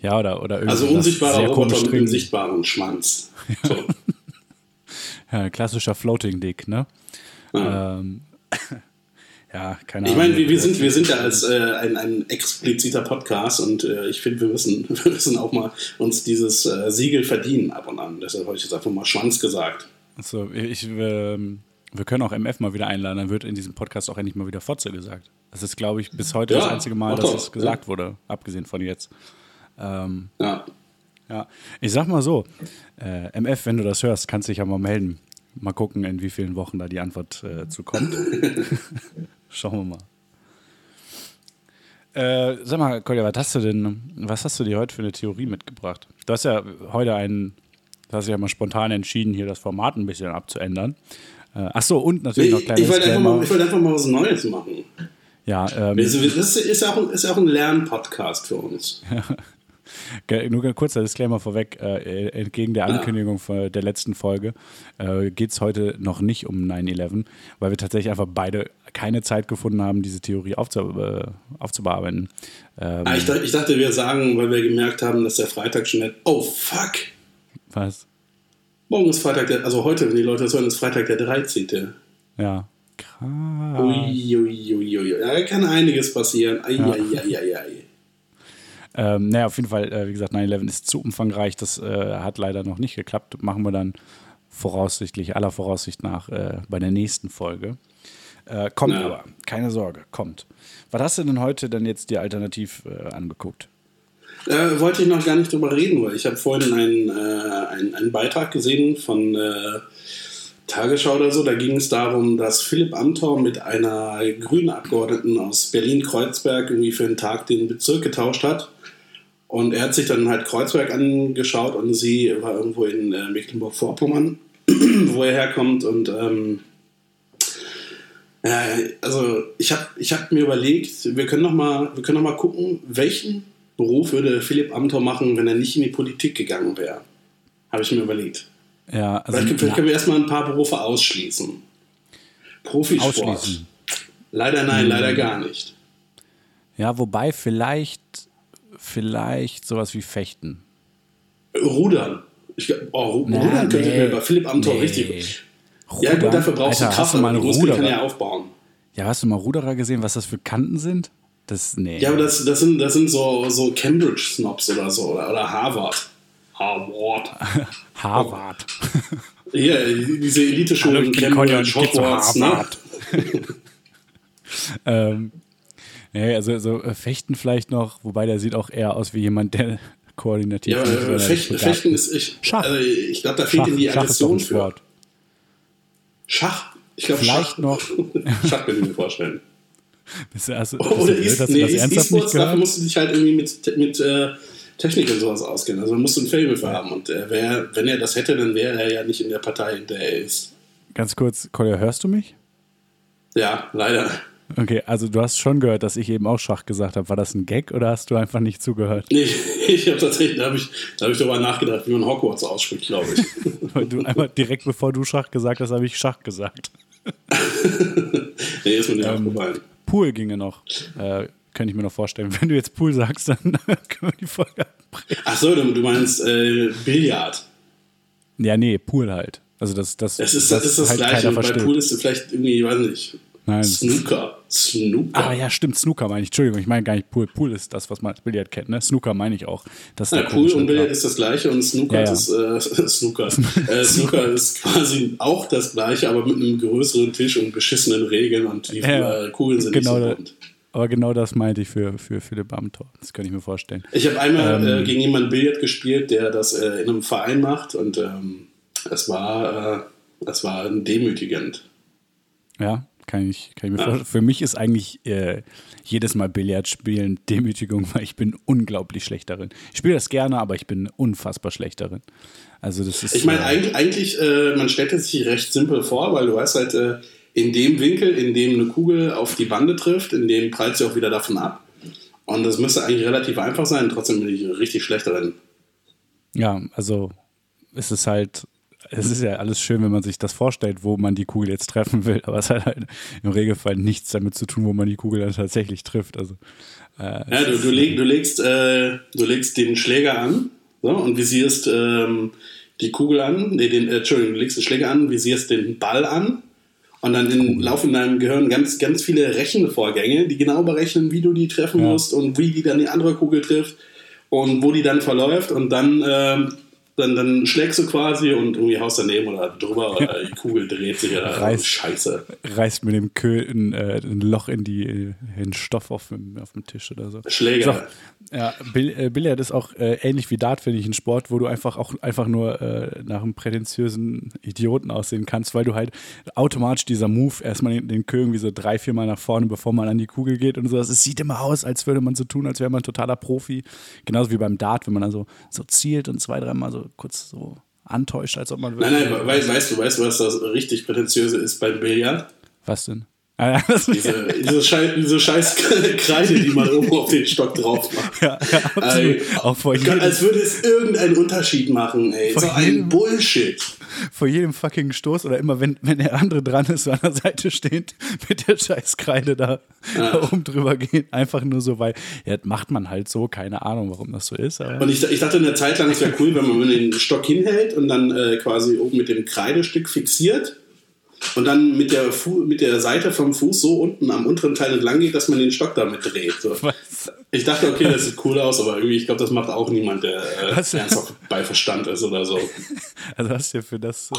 Ja, oder, oder Also unsichtbarer Roboter mit einem sichtbaren Schwanz. So. ja, klassischer Floating Dick, ne? Ja. Ähm, ja, keine Ahnung. Ich meine, wir, wir, sind, wir sind ja als äh, ein, ein expliziter Podcast und äh, ich finde, wir müssen, wir müssen auch mal uns dieses äh, Siegel verdienen ab und an. Deshalb habe ich jetzt einfach mal Schwanz gesagt. Achso, ich, ähm, wir können auch MF mal wieder einladen, dann wird in diesem Podcast auch endlich mal wieder Fotze gesagt. Das ist, glaube ich, bis heute ja, das einzige Mal, dass es gesagt ja. wurde, abgesehen von jetzt. Ähm, ja. Ja, ich sag mal so, äh, MF, wenn du das hörst, kannst du dich ja mal melden. Mal gucken, in wie vielen Wochen da die Antwort äh, zu kommt. Schauen wir mal. Äh, sag mal, Kolja, was hast du denn, was hast du dir heute für eine Theorie mitgebracht? Du hast ja heute einen, du hast ja mal spontan entschieden, hier das Format ein bisschen abzuändern. Äh, ach so, und natürlich noch kleines ich wollte, einfach mal, ich wollte einfach mal was Neues machen. Ja, ähm, das ist, ja auch, ist auch ein Lernpodcast für uns. Nur kurzer Disclaimer vorweg, äh, entgegen der Ankündigung ja. der letzten Folge äh, geht es heute noch nicht um 9-11, weil wir tatsächlich einfach beide keine Zeit gefunden haben, diese Theorie aufzu äh, aufzubearbeiten. Ähm, ah, ich, dachte, ich, dachte, wir sagen, weil wir gemerkt haben, dass der Freitag schon nicht. Oh, fuck! Was? Morgen ist Freitag, der, also heute, wenn die Leute das hören, ist Freitag der 13. Ja. Krass. Uiuiuiui. Ui, ui. Da kann einiges passieren. Ai, ja. ai, ai, ai. Ähm, naja, auf jeden Fall, äh, wie gesagt, 9-11 ist zu umfangreich. Das äh, hat leider noch nicht geklappt. Machen wir dann voraussichtlich, aller Voraussicht nach, äh, bei der nächsten Folge. Äh, kommt ja. aber, keine Sorge, kommt. Was hast du denn heute dann jetzt dir alternativ äh, angeguckt? Äh, wollte ich noch gar nicht drüber reden, weil ich habe vorhin einen, einen, einen, Beitrag gesehen von Tagesschau oder so. Da ging es darum, dass Philipp Amthor mit einer grünen Abgeordneten aus Berlin-Kreuzberg irgendwie für einen Tag den Bezirk getauscht hat. Und er hat sich dann halt Kreuzberg angeschaut und sie war irgendwo in äh, Mecklenburg-Vorpommern, wo er herkommt. Und ähm, äh, also ich habe ich hab mir überlegt, wir können, noch mal, wir können noch mal gucken, welchen Beruf würde Philipp Amthor machen, wenn er nicht in die Politik gegangen wäre. Habe ich mir überlegt. Ja, also, vielleicht, vielleicht können wir erstmal ein paar Berufe ausschließen. Profisport. Ausschließen. Leider nein, hm. leider gar nicht. Ja, wobei vielleicht vielleicht sowas wie Fechten. Rudern. Ich, oh, Rudern könnte nee, mir bei Philipp Amthor nee. richtig. Rudern? Ja, gut, dafür brauchst Alter, du Kraft, mal einen Ruderer? kann ja aufbauen. Ja, hast du mal Ruderer gesehen, was das für Kanten sind? Das, nee. Ja, aber das, das, sind, das sind so, so Cambridge-Snobs oder so, oder, oder Harvard. Harvard. Harvard. Ja, diese Elite-Schulen, Cambridge, Hogwarts, ne? ähm, Nee, also so äh, Fechten vielleicht noch, wobei der sieht auch eher aus wie jemand, der koordinativ ja, äh, Fechten, Fechten ist ich, Schach. Also ich glaube, da fehlt Schach, ihm die Aggression für. Schach? Ich glaube Schach. noch. Schach kann ich mir vorstellen. Bist du, also, Oder ist, blöd, nee, E-Sports, dafür musst du dich halt irgendwie mit, mit äh, Technik und sowas auskennen. Also man muss ein Fable für haben. Und äh, wär, wenn er das hätte, dann wäre er ja nicht in der Partei, in der er ist. Ganz kurz, Kolja, hörst du mich? Ja, leider. Okay, also du hast schon gehört, dass ich eben auch Schach gesagt habe. War das ein Gag oder hast du einfach nicht zugehört? Nee, ich habe tatsächlich, da habe ich, hab ich darüber nachgedacht, wie man Hogwarts ausspricht, glaube ich. Du einmal direkt bevor du Schach gesagt hast, habe ich Schach gesagt. nee, ist mir nicht Ähm, aufgefallen. Pool ginge noch. Äh, könnte ich mir noch vorstellen. Wenn du jetzt Pool sagst, dann können wir die Folge abbrechen. Ach so, du, meinst äh, Billard. Ja, nee, Pool halt. Also das, das, Das ist das, ist das halt Gleiche. bei. Pool ist es vielleicht irgendwie, weiß nicht, Nein. Snooker. Snooker. Ah ja, stimmt, Snooker meine ich. Entschuldigung, ich meine gar nicht Pool. Pool ist das, was man als Billard kennt, ne? Snooker meine ich auch. Das Ja, Pool und Billard ist das gleiche und Snooker Ja, ja. ist äh, Snooker. äh, Snooker ist quasi auch das gleiche, aber mit einem größeren Tisch und beschissenen Regeln und die äh, Kugeln sind genau nicht so bunt. Aber genau das meinte ich für, für Philipp Amthor. Das könnte ich mir vorstellen. Ich habe einmal Ähm. äh, gegen jemanden Billard gespielt, der das äh, in einem Verein macht und ähm, es war, äh, es war demütigend. Ja, kann ich, kann ich mir vorstellen. Für mich ist eigentlich äh, jedes Mal Billard spielen Demütigung, weil ich bin unglaublich schlecht darin. Ich spiele das gerne, aber ich bin unfassbar schlecht darin. Also das ist. Ich meine, äh, eigentlich, eigentlich äh, man stellt es sich recht simpel vor, weil du weißt halt, äh, in dem Winkel, in dem eine Kugel auf die Bande trifft, in dem prallt sie auch wieder davon ab. Und das müsste eigentlich relativ einfach sein, trotzdem bin ich richtig schlecht darin. Ja, also es ist halt, es ist ja alles schön, wenn man sich das vorstellt, wo man die Kugel jetzt treffen will, aber es hat halt im Regelfall nichts damit zu tun, wo man die Kugel dann tatsächlich trifft. Also äh, Ja, du, du, leg, du, legst, äh, du legst den Schläger an so, und visierst ähm, die Kugel an, nee, den, äh, Entschuldigung, du legst den Schläger an, visierst den Ball an und dann in, laufen in deinem Gehirn ganz, ganz viele Rechenvorgänge, die genau berechnen, wie du die treffen Ja. musst und wie die dann die andere Kugel trifft und wo die dann verläuft und dann, ähm, dann, dann schlägst du quasi und irgendwie haust daneben oder drüber oder die Kugel dreht sich oder Reißt. Scheiße. reißt mit dem Köhl ein, äh, ein Loch in die in den Stoff auf dem, auf dem Tisch oder so. Schläger. So, ja, Bill, äh, Billard ist auch äh, ähnlich wie Dart, finde ich, ein Sport, wo du einfach auch einfach nur äh, nach einem prätentiösen Idioten aussehen kannst, weil du halt automatisch dieser Move erstmal den, den Köhl irgendwie so drei, vier Mal nach vorne, bevor man an die Kugel geht und so. Es sieht immer aus, als würde man so tun, als wäre man ein totaler Profi. Genauso wie beim Dart, wenn man dann so, so zielt und zwei, dreimal so kurz so antäuscht, als ob man Nein, nein, we weißt du, weißt du, was das richtig prätentiöse ist beim Billard? Was denn? Ah, ja, Diese, diese, Schei diese scheiß Kreide, die man oben auf den Stock drauf macht. ja, ja, absolut. Ey, auch vor jedem, als würde es irgendeinen Unterschied machen, ey. Vor So ein jedem- Bullshit. vor jedem fucking Stoß oder immer, wenn, wenn der andere dran ist, so an der Seite steht, mit der Scheißkreide da, da oben drüber gehen. Einfach nur so, weil, ja, das macht man halt so, keine Ahnung, warum das so ist. Und ich, ich dachte eine Zeit lang, es wäre cool, wenn man den Stock hinhält und dann äh, quasi oben mit dem Kreidestück fixiert und dann mit der, Fu mit der Seite vom Fuß so unten am unteren Teil entlang geht, dass man den Stock damit dreht. So. Ich dachte, okay, das sieht cool aus, aber irgendwie, ich glaube, das macht auch niemand, der äh, Was? ernsthaft bei Verstand ist oder so. Also hast du ja für das,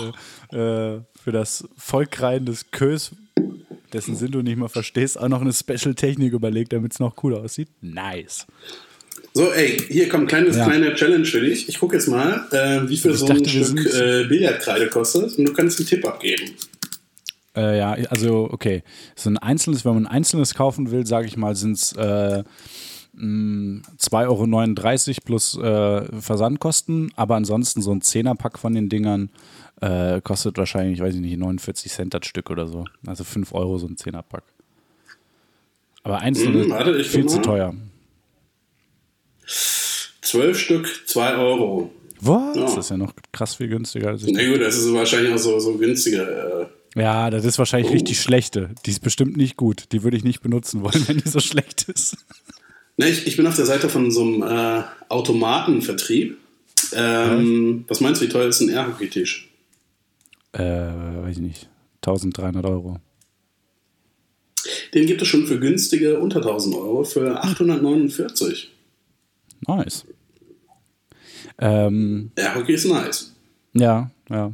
äh, äh, für das Vollkreien des Kös, dessen Sinn du nicht mal verstehst, auch noch eine Special-Technik überlegt, damit es noch cooler aussieht. Nice. So, ey, hier kommt kleines, Ja. kleine Challenge für dich. Ich gucke jetzt mal, äh, wie viel Ich so ein dachte, Stück äh, Billardkreide kostet und du kannst einen Tipp abgeben. Äh, ja, also okay. So ein einzelnes, wenn man ein einzelnes kaufen will, sage ich mal, sind es äh, mh, 2,39 Euro plus äh, Versandkosten, aber ansonsten so ein Zehnerpack von den Dingern äh, kostet wahrscheinlich, weiß ich nicht, 49 Cent das Stück oder so. Also 5 Euro so ein Zehnerpack. Aber einzelne Hm, warte, viel zu teuer. Zwölf Stück, 2 Euro. Was? Ja. Das ist ja noch krass viel günstiger. Als ich Na gut, das ist wahrscheinlich auch so, so günstiger. Äh, ja, das ist wahrscheinlich Oh. richtig schlechte. Die ist bestimmt nicht gut. Die würde ich nicht benutzen wollen, wenn die so schlecht ist. ne, ich, ich bin auf der Seite von so einem äh, Automatenvertrieb. Ähm, was meinst du, wie teuer ist ein Airhockey-Tisch? Äh, weiß ich nicht. 1300 Euro. Den gibt es schon für günstige unter 1000 Euro für 849. Nice. Ähm, Airhockey ist nice. ja, ja.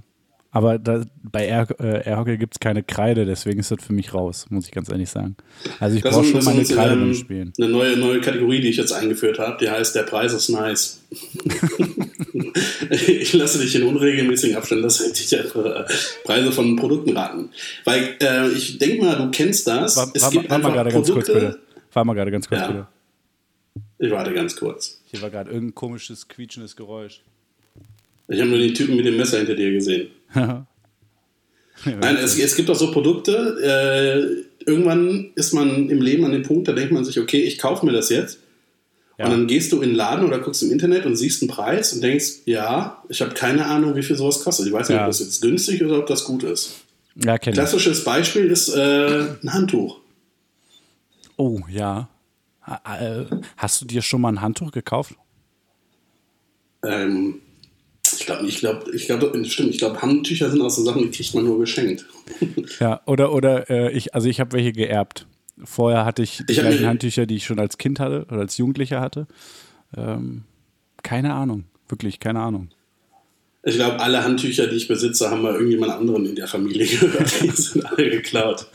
Aber da, bei Air, äh, Airhockey gibt es keine Kreide, deswegen ist das für mich raus, muss ich ganz ehrlich sagen. Also ich Das brauche schon das meine Kreide beim Spielen. eine neue, neue Kategorie, die ich jetzt eingeführt habe. Die heißt, der Preis ist nice. ich lasse dich in unregelmäßigen Abständen, dass ich dich einfach äh, Preise von Produkten raten. Weil äh, ich denke mal, du kennst das. War, es war, gibt war mal einfach gerade ganz kurz, bitte. War mal gerade ganz kurz, Ja. bitte. Ich warte ganz kurz. Hier war gerade irgendein komisches, quietschendes Geräusch. Ich habe nur den Typen mit dem Messer hinter dir gesehen. Nein, es, es gibt auch so Produkte, irgendwann ist man im Leben an dem Punkt, da denkt man sich, okay, ich kaufe mir das jetzt. Ja. Und dann gehst du in den Laden oder guckst im Internet und siehst einen Preis und denkst, ja, ich habe keine Ahnung, wie viel sowas kostet. Ich weiß nicht, Ja. ob das jetzt günstig ist oder ob das gut ist. Ja, kenn ich. Klassisches Beispiel ist äh, ein Handtuch. Oh, ja. Äh, Hast du dir schon mal ein Handtuch gekauft? Ähm, ich glaube, ich glaube, ich glaube, stimmt, ich glaube, Handtücher sind auch so Sachen, die kriegt man nur geschenkt. Ja, oder, oder äh, ich, also ich habe welche geerbt. Vorher hatte ich die Ich gleichen Handtücher, die ich schon als Kind hatte oder als Jugendlicher hatte. Ähm, keine Ahnung, wirklich keine Ahnung. Ich glaube, alle Handtücher, die ich besitze, haben mal irgendjemand anderen in der Familie gehört. Die sind alle geklaut.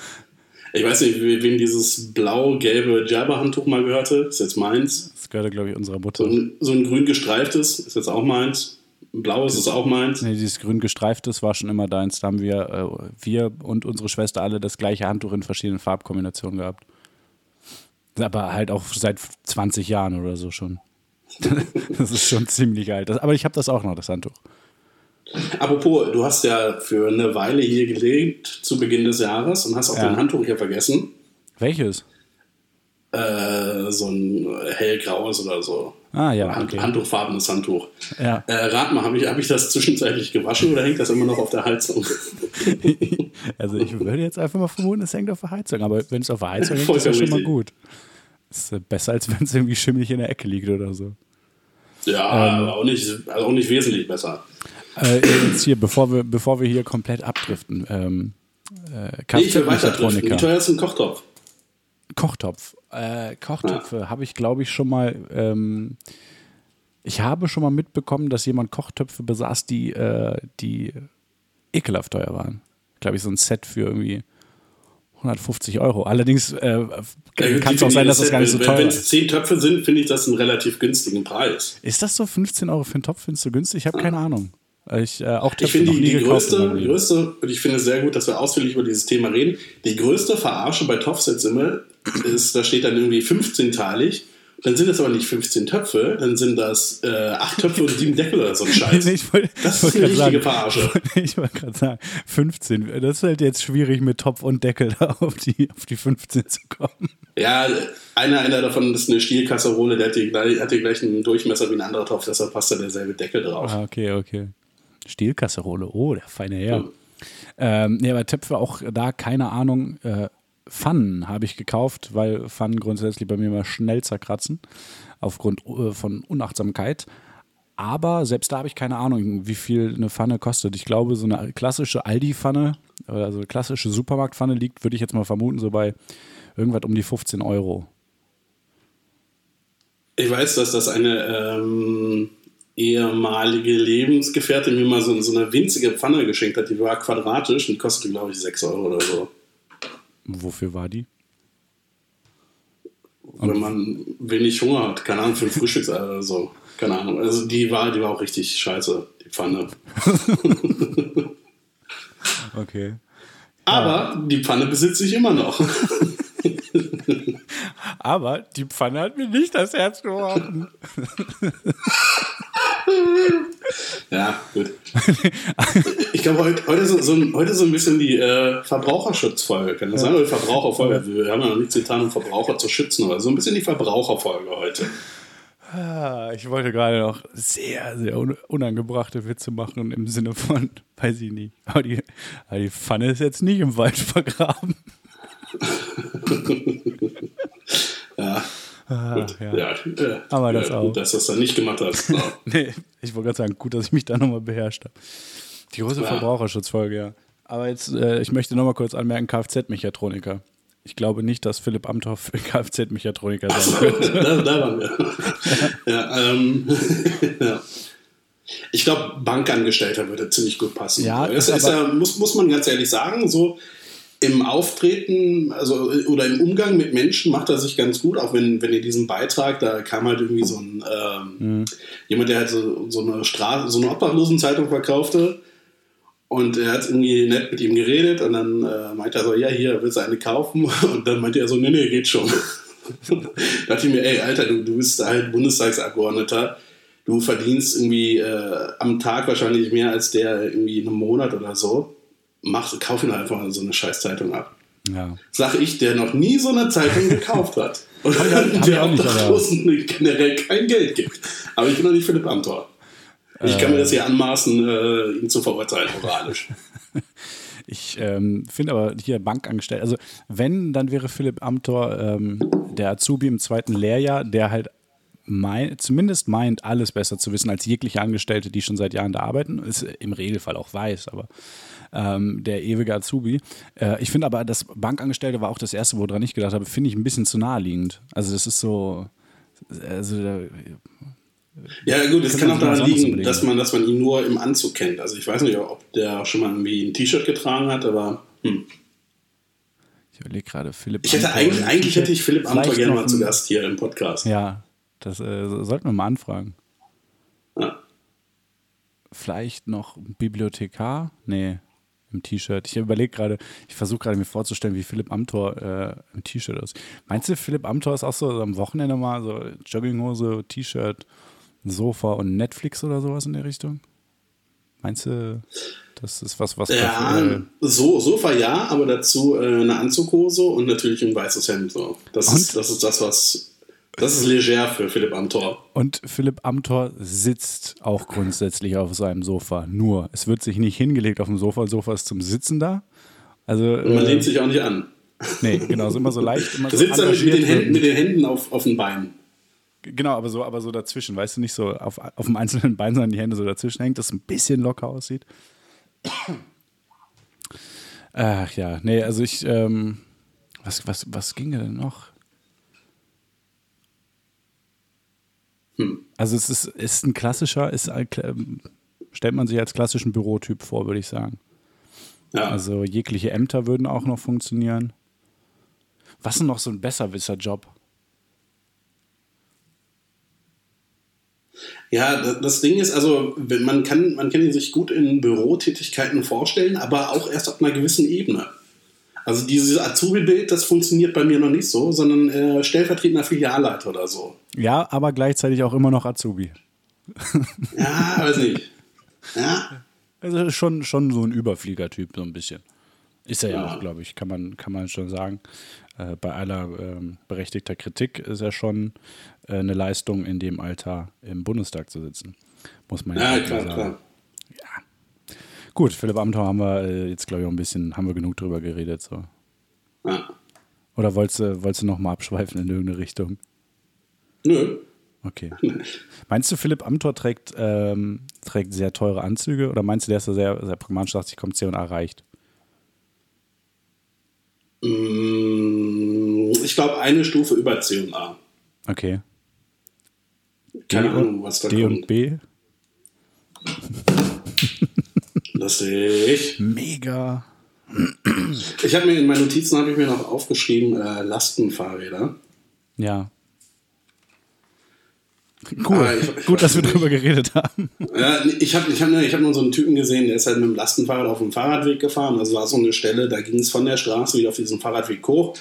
Ich weiß nicht, we- wem dieses blau-gelbe Jabba-Handtuch mal gehörte. Ist jetzt meins. Das gehörte, glaube ich, unserer So Mutter. ein, so ein grün gestreiftes ist jetzt auch meins. Blaues ist auch meins. Nee, dieses grün gestreiftes war schon immer deins. Da haben wir, äh, wir und unsere Schwester alle das gleiche Handtuch in verschiedenen Farbkombinationen gehabt. Aber halt auch seit 20 Jahren oder so schon. das ist schon ziemlich alt. Das, aber ich habe das auch noch, das Handtuch. Apropos, du hast ja für eine Weile hier gelebt zu Beginn des Jahres und hast auch Ja. dein Handtuch hier vergessen. Welches? Äh, so ein hellgraues oder so. Ah, ja, Hand, okay. Handtuchfarbenes Handtuch. Ja. Äh, rat mal, habe ich, hab ich das zwischenzeitlich gewaschen oder hängt das immer noch auf der Heizung? Also ich würde jetzt einfach mal vermuten, es hängt auf der Heizung. Aber wenn es auf der Heizung hängt, ist ja schon mal gut. Ist äh, besser, als wenn es irgendwie schimmelig in der Ecke liegt oder so. Ja, aber auch, nicht, also auch nicht wesentlich besser. Äh, jetzt hier, bevor wir, bevor wir hier komplett abdriften. Ähm, äh, Nee, ich will weiter driften. Wie teuer ist ein Kochtopf? Kochtopf. Äh, Kochtöpfe habe ich, glaube ich, schon mal. Ähm, ich habe schon mal mitbekommen, dass jemand Kochtöpfe besaß, die, äh, die ekelhaft teuer waren. Glaube ich, so ein Set für irgendwie 150 Euro. Allerdings äh, kann es auch sein, dass das gar nicht so teuer Wenn es ist. zehn Töpfe sind, finde ich das einen relativ günstigen Preis. Ist das so 15 Euro für einen Topf? Findest du günstig? Ich habe keine Ahnung. Ich, äh, auch Ich finde die, nie die größte, größte, und ich finde es sehr gut, dass wir ausführlich über dieses Thema reden. Die größte Verarsche bei Topfsets immer ist, da steht dann irgendwie 15-teilig. Dann sind es aber nicht 15 Töpfe, dann sind das äh, 8 Töpfe und 7 Deckel oder so ein Scheiß. Nee, ich wollte- Das ist eine richtige sagen, Verarsche. Ich wollte gerade sagen, 15. Das ist halt jetzt schwierig mit Topf und Deckel da auf die, auf die 15 zu kommen. Ja, einer, einer davon ist eine Stielkasserole, der hat die, hat den gleichen Durchmesser wie ein anderer Topf, deshalb passt da derselbe Deckel drauf. Ah, okay, okay. Stielkasserole, oh, der feine Herr. Ähm, nee, aber Töpfe auch da, keine Ahnung. Äh, Pfannen habe ich gekauft, weil Pfannen grundsätzlich bei mir mal schnell zerkratzen, aufgrund äh, von Unachtsamkeit. Aber selbst da habe ich keine Ahnung, wie viel eine Pfanne kostet. Ich glaube, so eine klassische Aldi-Pfanne, also eine klassische Supermarktpfanne liegt, würde ich jetzt mal vermuten, so bei irgendwas um die 15 Euro. Ich weiß, dass das eine ähm, ehemalige Lebensgefährtin mir mal so, so eine winzige Pfanne geschenkt hat. Die war quadratisch und kostete, glaube ich, 6 Euro oder so. Wofür war die? Wenn man wenig Hunger hat, keine Ahnung, für ein Frühstücksei oder so. Keine Ahnung. Also die war, die war auch richtig scheiße, die Pfanne. Okay. Aber die Pfanne besitze ich immer noch. Aber die Pfanne hat mir nicht das Herz gebrochen. Ja, gut. Ich glaube, heute, heute, so, so, ein- heute so ein bisschen die äh, Verbraucherschutzfolge. Kann das sein? Oder die Verbraucherfolge? Wir haben ja noch nichts getan, um Verbraucher zu schützen, aber so ein bisschen die Verbraucherfolge heute. Ah, Ich wollte gerade noch sehr, sehr un- unangebrachte Witze machen im Sinne von, weiß ich nicht. Aber die, aber die Pfanne ist jetzt nicht im Wald vergraben. Ja, Ah, gut. ja. Ja, äh, Aber das ja, auch. Gut, dass du das dann nicht gemacht hast. Nee, ich wollte gerade sagen, gut, dass ich mich da nochmal beherrscht habe. Die große Ja. Verbraucherschutzfolge, ja. Aber jetzt, äh, ich möchte nochmal kurz anmerken, Kfz-Mechatroniker. Ich glaube nicht, dass Philipp Amthor Kfz-Mechatroniker sein wird. da, da waren wir. ja, ähm, ja. Ich glaube, Bankangestellter würde ziemlich gut passen. Ja, das ist ist ja, muss, muss man ganz ehrlich sagen, so im Auftreten also, oder im Umgang mit Menschen macht er sich ganz gut, auch wenn, wenn ihr diesen Beitrag, da kam halt irgendwie so ein ähm, jemand, der halt so, so eine Straße, so eine Obdachlosenzeitung verkaufte und er hat irgendwie nett mit ihm geredet und dann äh, meinte er so, ja, hier, willst du eine kaufen? Und dann meinte er so, nee, nee, geht schon. da dachte ich mir, ey, Alter, du, du bist halt Bundestagsabgeordneter, du verdienst irgendwie äh, am Tag wahrscheinlich mehr als der irgendwie in einem Monat oder so. Mach, kauf ihn einfach so eine Scheißzeitung ab. Ja. Sag ich, der noch nie so eine Zeitung gekauft hat. Und der Obdachlosen generell kein Geld gibt. Aber ich bin doch nicht Philipp Amthor. Ich kann mir das hier anmaßen, äh, ihn zu verurteilen, moralisch. Ich ähm, finde aber hier Bankangestellte, also wenn, dann wäre Philipp Amthor ähm, der Azubi im zweiten Lehrjahr, der halt mein, zumindest meint, alles besser zu wissen als jegliche Angestellte, die schon seit Jahren da arbeiten. Ist im Regelfall auch weiß, aber ähm, der ewige Azubi. Äh, ich finde aber, das Bankangestellte war auch das erste, woran ich gedacht habe, finde ich ein bisschen zu naheliegend. Also das ist so, also ja, gut, es kann auch daran liegen, dass man, dass man ihn nur im Anzug kennt. Also ich weiß nicht, ob der schon mal irgendwie ein T-Shirt getragen hat, aber hm. Ich überlege gerade, Philipp. Ich hätte eigentlich, eigentlich hätte ich Philipp Amthor gerne mal zu Gast hier im Podcast. Ja, das äh, sollten wir mal anfragen. Ja. Vielleicht noch Bibliothekar? Nee, im T-Shirt. Ich überlege gerade, ich versuche gerade mir vorzustellen, wie Philipp Amthor äh, im T-Shirt ist. Meinst du, Philipp Amthor ist auch so, am Wochenende mal so Jogginghose, T-Shirt, Sofa und Netflix oder sowas in der Richtung? Meinst du, das ist was, was. Ja, dafür, so, Sofa ja, aber dazu äh, eine Anzughose und natürlich ein weißes Hemd. So. Das, ist, das ist das, was. Das ist leger für Philipp Amthor. Und Philipp Amthor sitzt auch grundsätzlich auf seinem Sofa. Nur, es wird sich nicht hingelegt auf dem Sofa. Das Sofa ist zum Sitzen da. Also, und man äh, lehnt sich auch nicht an. Nee, genau, ist immer so leicht. Immer da so sitzt er mit, den Händen, mit den Händen auf, auf den Beinen. Genau, aber so, aber so dazwischen, weißt du, nicht so auf, auf dem einzelnen Bein, sondern die Hände so dazwischen hängt, dass es ein bisschen locker aussieht. Ach ja, nee, also ich, ähm, was, was, was ging denn noch? Hm. Also es ist, ist ein klassischer, ist, stellt man sich als klassischen Bürotyp vor, würde ich sagen. Ja. Also jegliche Ämter würden auch noch funktionieren. Was ist noch so ein Besserwisser-Job? Ja, das Ding ist, also man kann, man kann ihn sich gut in Bürotätigkeiten vorstellen, aber auch erst auf einer gewissen Ebene. Also dieses Azubi-Bild, das funktioniert bei mir noch nicht so, sondern äh, stellvertretender Filialleiter oder so. Ja, aber gleichzeitig auch immer noch Azubi. ja, weiß nicht. Ja. Also schon, schon so ein Überfliegertyp, so ein bisschen. Ist er ja, ja auch, glaube ich, kann man, kann man schon sagen. Äh, bei aller äh, berechtigter Kritik ist er schon äh, eine Leistung, in dem Alter im Bundestag zu sitzen. Muss man ja, ja klar, sagen. Klar. Gut, Philipp Amthor haben wir äh, jetzt, glaube ich, auch ein bisschen, haben wir genug drüber geredet. So. Ja. Oder wolltest du, wolltest du noch mal abschweifen in irgendeine Richtung? Nö. Okay. Meinst du, Philipp Amthor trägt, ähm, trägt sehr teure Anzüge oder meinst du, der ist da sehr, sehr pragmatisch, sagt, ich komme C&A reicht? Mm, ich glaube, eine Stufe über C&A. Okay. Keine D Ahnung, was da D kommt. und B? Lustig. Mega. Ich habe mir in meinen Notizen habe ich mir noch aufgeschrieben äh, Lastenfahrräder. Ja. Cool. Ich, ich Gut, dass wir darüber geredet haben. Ja, ich habe ich hab, ich hab nur so einen Typen gesehen, der ist halt mit dem Lastenfahrrad auf dem Fahrradweg gefahren. Also war so eine Stelle, da ging es von der Straße wieder auf diesen Fahrradweg hoch.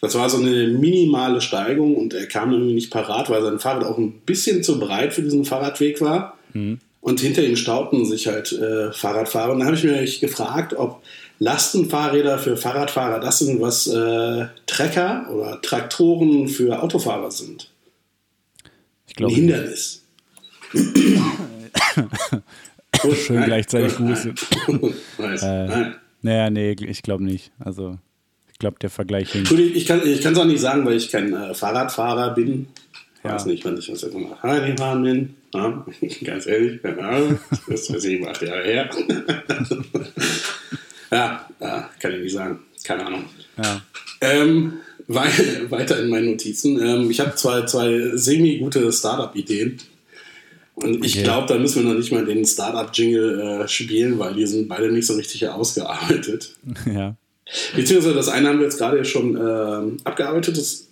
Das war so eine minimale Steigung und er kam irgendwie nicht parat, weil sein Fahrrad auch ein bisschen zu breit für diesen Fahrradweg war. Mhm. Und hinter ihm stauten sich halt äh, Fahrradfahrer. Und da habe ich mich gefragt, ob Lastenfahrräder für Fahrradfahrer das sind, was äh, Trecker oder Traktoren für Autofahrer sind. Ich glaube. Ein Hindernis. Schön nein, gleichzeitig gehustet. äh, naja, nee, ich glaube nicht. Also ich glaube, der Vergleich hinkt. Ich kann es auch nicht sagen, weil ich kein äh, Fahrradfahrer bin. Ich weiß nicht, wann ich das jetzt mal Fahrrad gefahren bin. Ja, ganz ehrlich, keine Ahnung. Das ist sieben, acht Jahre her. ja, kann ich nicht sagen. Keine Ahnung. Ja. Ähm, weiter in meinen Notizen. Ähm, ich habe zwei, zwei semi-gute Startup-Ideen. Und ich okay. glaube, da müssen wir noch nicht mal den Startup-Jingle äh, spielen, weil die sind beide nicht so richtig ausgearbeitet. Ja. Beziehungsweise das eine haben wir jetzt gerade schon äh, abgearbeitet. Das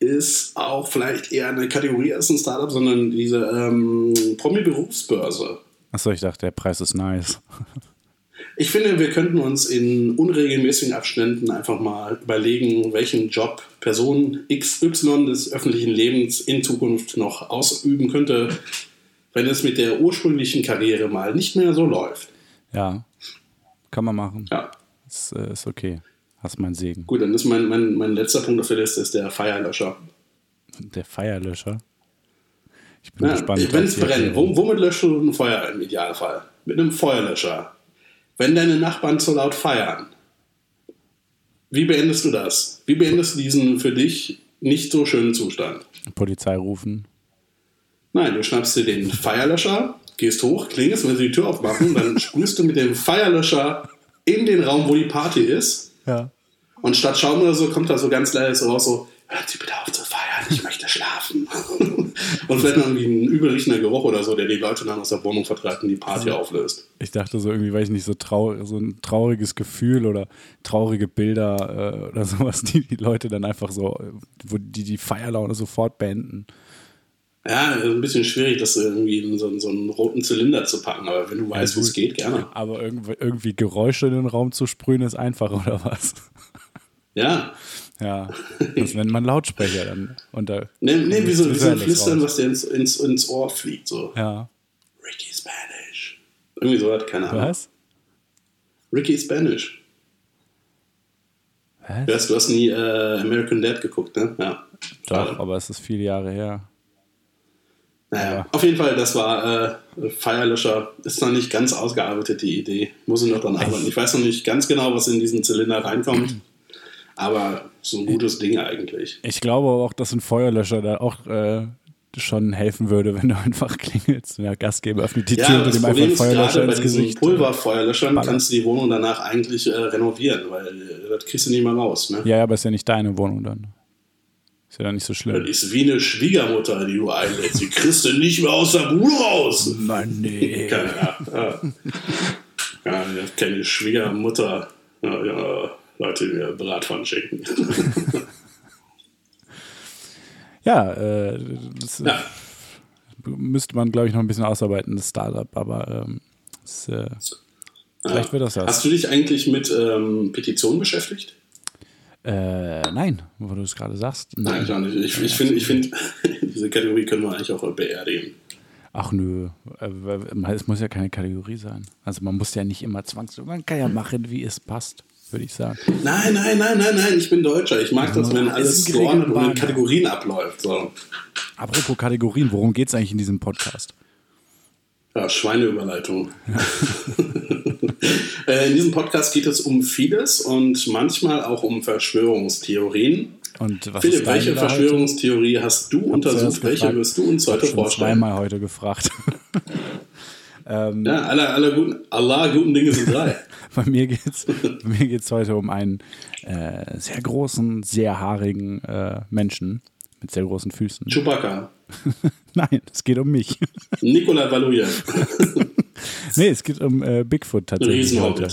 ist auch vielleicht eher eine Kategorie als ein Startup, sondern diese ähm, Promi-Berufsbörse. Achso, ich dachte, der Preis ist nice. Ich finde, wir könnten uns in unregelmäßigen Abständen einfach mal überlegen, welchen Job Person XY des öffentlichen Lebens in Zukunft noch ausüben könnte, wenn es mit der ursprünglichen Karriere mal nicht mehr so läuft. Ja, kann man machen. Ja. Ist, äh, ist okay. Hast mein Segen. Gut, dann ist mein, mein, mein letzter Punkt auf der Liste ist der Feierlöscher. Der Feierlöscher. Ich bin Ja, gespannt. wenn es brennt, womit löschst du ein Feuer im Idealfall? Mit einem Feuerlöscher. Wenn deine Nachbarn zu laut feiern, wie beendest du das? Wie beendest du diesen für dich nicht so schönen Zustand? Polizei rufen. Nein, du schnappst dir den Feierlöscher, gehst hoch, klingelst, wenn sie die Tür aufmachen, dann sprühst du mit dem Feierlöscher in den Raum, wo die Party ist. Ja. Und statt Schaum oder so kommt da so ganz leise raus, so, hören Sie bitte auf zu feiern, ich möchte schlafen. und vielleicht noch irgendwie ein übelriechender Geruch oder so, der die Leute dann aus der Wohnung vertreibt und die Party auflöst. Ich dachte so irgendwie, weiß ich nicht, so, trau so ein trauriges Gefühl oder traurige Bilder äh, oder sowas, die die Leute dann einfach so, wo die die Feierlaune sofort beenden. Ja, ist ein bisschen schwierig, das irgendwie in so, so einen roten Zylinder zu packen, aber wenn du weißt, wie es geht, gerne. Aber irgendwie, irgendwie Geräusche in den Raum zu sprühen ist einfach, oder was? Ja. Ja, das nennt man Lautsprecher dann. Und da Nee, nee wie so, wie so ein Flüstern, raus. was dir ins, ins, ins Ohr fliegt. So. Ja. Ricky Spanish. Irgendwie so hat keine Ahnung. Was? Ricky Spanish. Du Was? hast, du hast nie äh, American Dad geguckt, ne? Ja. Doch, Schade. aber es ist viele Jahre her. Naja, Ja. auf jeden Fall, das war äh, Feierlöscher. Ist noch nicht ganz ausgearbeitet, die Idee. Muss ich noch dran arbeiten. Ich weiß noch nicht ganz genau, was in diesen Zylinder reinkommt. Aber so ein gutes Ding eigentlich. Ich glaube auch, dass ein Feuerlöscher da auch äh, schon helfen würde, wenn du einfach klingelst. Der Gastgeber öffnet die Tür Ja, und das dem einfach Feuerlöscher ins diesen Gesicht. Pulverfeuerlöschern ballern. kannst du die Wohnung danach eigentlich äh, renovieren, weil äh, das kriegst du nicht mehr raus. Ne? Ja, ja, aber ist ja nicht deine Wohnung dann. Ist ja dann nicht so Das schlimm. ist wie eine Schwiegermutter, die du einlädst. Die kriegst du nicht mehr aus der Bude raus. Mann, nee. Keine, ja, ja. ja, ich hab keine Schwiegermutter. Ja, ja, Leute, die mir Bratpfannen schicken. Ja, äh, das ja. müsste man, glaube ich, noch ein bisschen ausarbeiten, das Startup, aber ähm, das, äh, vielleicht wird das Hast was. du dich eigentlich mit ähm, Petitionen beschäftigt? Äh, nein, wo du es gerade sagst. Nein, ich auch nicht. Ich, ich finde, ich find, diese Kategorie können wir eigentlich auch beerdigen. Ach nö, äh, es muss ja keine Kategorie sein. Also man muss ja nicht immer zwangs, man kann ja machen, wie es passt, würde ich sagen. Nein, nein, nein, nein, nein, ich bin Deutscher. Ich mag das, wenn alles geordnet und in. Kategorien abläuft. So. Apropos Kategorien, worum geht es eigentlich in diesem Podcast? Ja, Schweineüberleitung. Äh, in diesem Podcast geht es um vieles und manchmal auch um Verschwörungstheorien. Und was Philipp, welche da heute? Verschwörungstheorie hast du zuerst untersucht? Welche wirst du uns heute Schon vorstellen? zweimal heute gefragt. ähm, Ja, alle, alle guten, Allah, guten Dinge sind drei. Bei mir geht es mir geht's heute um einen äh, sehr großen, sehr haarigen äh, Menschen mit sehr großen Füßen. Chewbacca, Nein, es geht um mich. Nikolai Valujev, nee, es geht um äh, Bigfoot tatsächlich heute.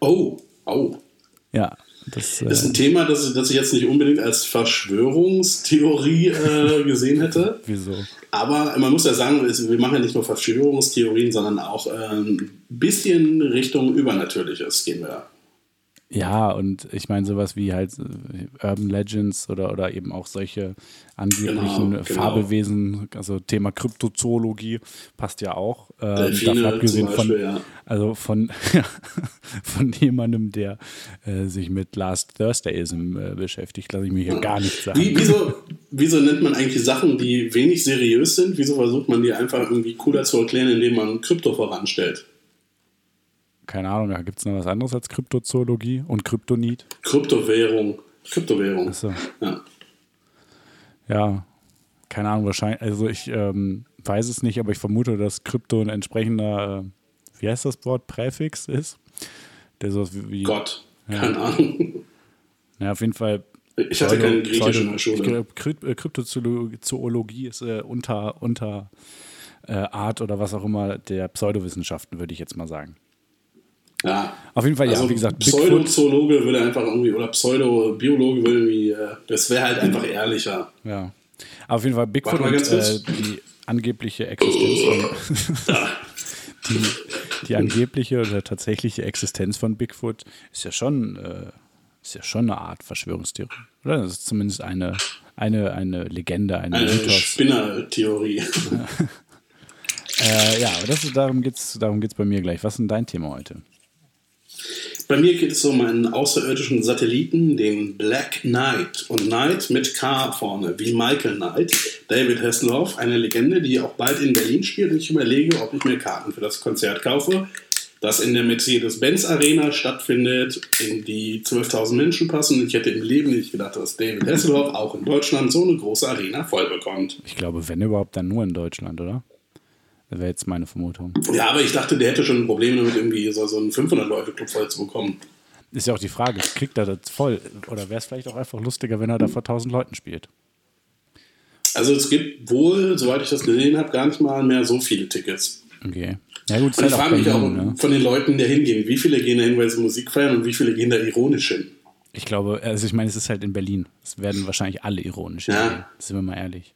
Oh, oh. Ja, das, Das ist äh, ein Thema, das, ich- das ich jetzt nicht unbedingt als Verschwörungstheorie äh, gesehen hätte. wieso? Aber man muss ja sagen, wir machen ja nicht nur Verschwörungstheorien, sondern auch ähm, ein bisschen Richtung Übernatürliches gehen wir. Ja, und ich meine sowas wie halt äh, Urban Legends oder, oder eben auch solche angeblichen Genau, genau. Fabelwesen, also Thema Kryptozoologie passt ja auch. Ähm, davon abgesehen zum von, Beispiel, ja. also von, von jemandem, der äh, sich mit Last Thursdayism äh, beschäftigt, lasse ich mir hier gar nichts sagen. Wie, wieso, wieso nennt man eigentlich Sachen, die wenig seriös sind? Wieso versucht man die einfach irgendwie cooler zu erklären, indem man Krypto voranstellt? Keine Ahnung, da gibt es noch was anderes als Kryptozoologie und Kryptonit. Kryptowährung. Kryptowährung. Achso. Ja. Ja, keine Ahnung, wahrscheinlich, also ich ähm, weiß es nicht, aber ich vermute, dass Krypto ein entsprechender, äh, wie heißt das Wort, Präfix ist. Der sowas wie, wie Gott. Keine Ahnung. ja, auf jeden Fall. Ich hatte kein Griechisch in der ich Schule. glaube, äh, Kryptozoologie ist äh, unter, unter äh, Art oder was auch immer der Pseudowissenschaften, würde ich jetzt mal sagen. Ja. Auf jeden Fall, ja, Also wie gesagt. Pseudozoologe würde einfach irgendwie, oder Pseudobiologe würde irgendwie, äh, das wäre halt einfach ehrlicher. Ja. Auf jeden Fall Bigfoot und äh, die angebliche Existenz von die, die angebliche oder tatsächliche Existenz von Bigfoot ist ja schon äh, ist ja schon eine Art Verschwörungstheorie. Oder? Das ist zumindest eine, eine, eine Legende, eine, Eine. Spinnertheorie. Äh, ja, aber das ist, darum geht es darum geht's bei mir gleich. Was ist denn dein Thema heute? Bei mir geht es um einen außerirdischen Satelliten, den Black Knight. Und Knight mit K vorne, wie Michael Knight. David Hasselhoff, eine Legende, die auch bald in Berlin spielt. Ich überlege, ob ich mir Karten für das Konzert kaufe, das in der Mercedes-Benz Arena stattfindet, in die 12.000 Menschen passen. Ich hätte im Leben nicht gedacht, dass David Hasselhoff auch in Deutschland so eine große Arena voll bekommt. Ich glaube, wenn überhaupt, dann nur in Deutschland, oder? Das wäre jetzt meine Vermutung. Ja, aber ich dachte, der hätte schon ein Problem damit, irgendwie so, so einen 500-Leute-Club voll zu bekommen. Ist ja auch die Frage, kriegt er das voll? Oder wäre es vielleicht auch einfach lustiger, wenn er da vor 1000 Leuten spielt? Also es gibt wohl, soweit ich das gesehen habe, gar nicht mal mehr so viele Tickets. Okay. Ja gut, und ich frage mich auch ne? von den Leuten, die da hingehen, wie viele gehen da hin, weil sie Musik feiern und wie viele gehen da ironisch hin? Ich glaube, also ich meine, es ist halt in Berlin. Es werden wahrscheinlich alle ironisch ja. Sind wir mal ehrlich.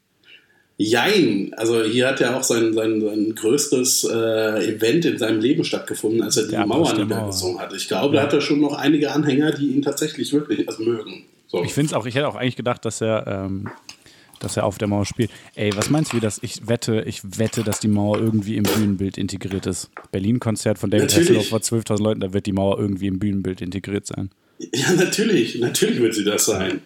Jein, also hier hat er auch sein, sein, sein größtes äh, Event in seinem Leben stattgefunden, als er die der Mauer niedergezogen hat. Ich glaube, ja. da hat er schon noch einige Anhänger, die ihn tatsächlich wirklich also mögen. So. Ich finde es auch, ich hätte auch eigentlich gedacht, dass er, ähm, dass er auf der Mauer spielt. Ey, was meinst du, wie das? Ich wette, ich wette, dass die Mauer irgendwie im Bühnenbild integriert ist. Berlin-Konzert von David Hasselhoff vor 12.000 Leuten, da wird die Mauer irgendwie im Bühnenbild integriert sein. Ja, natürlich, natürlich wird sie das sein.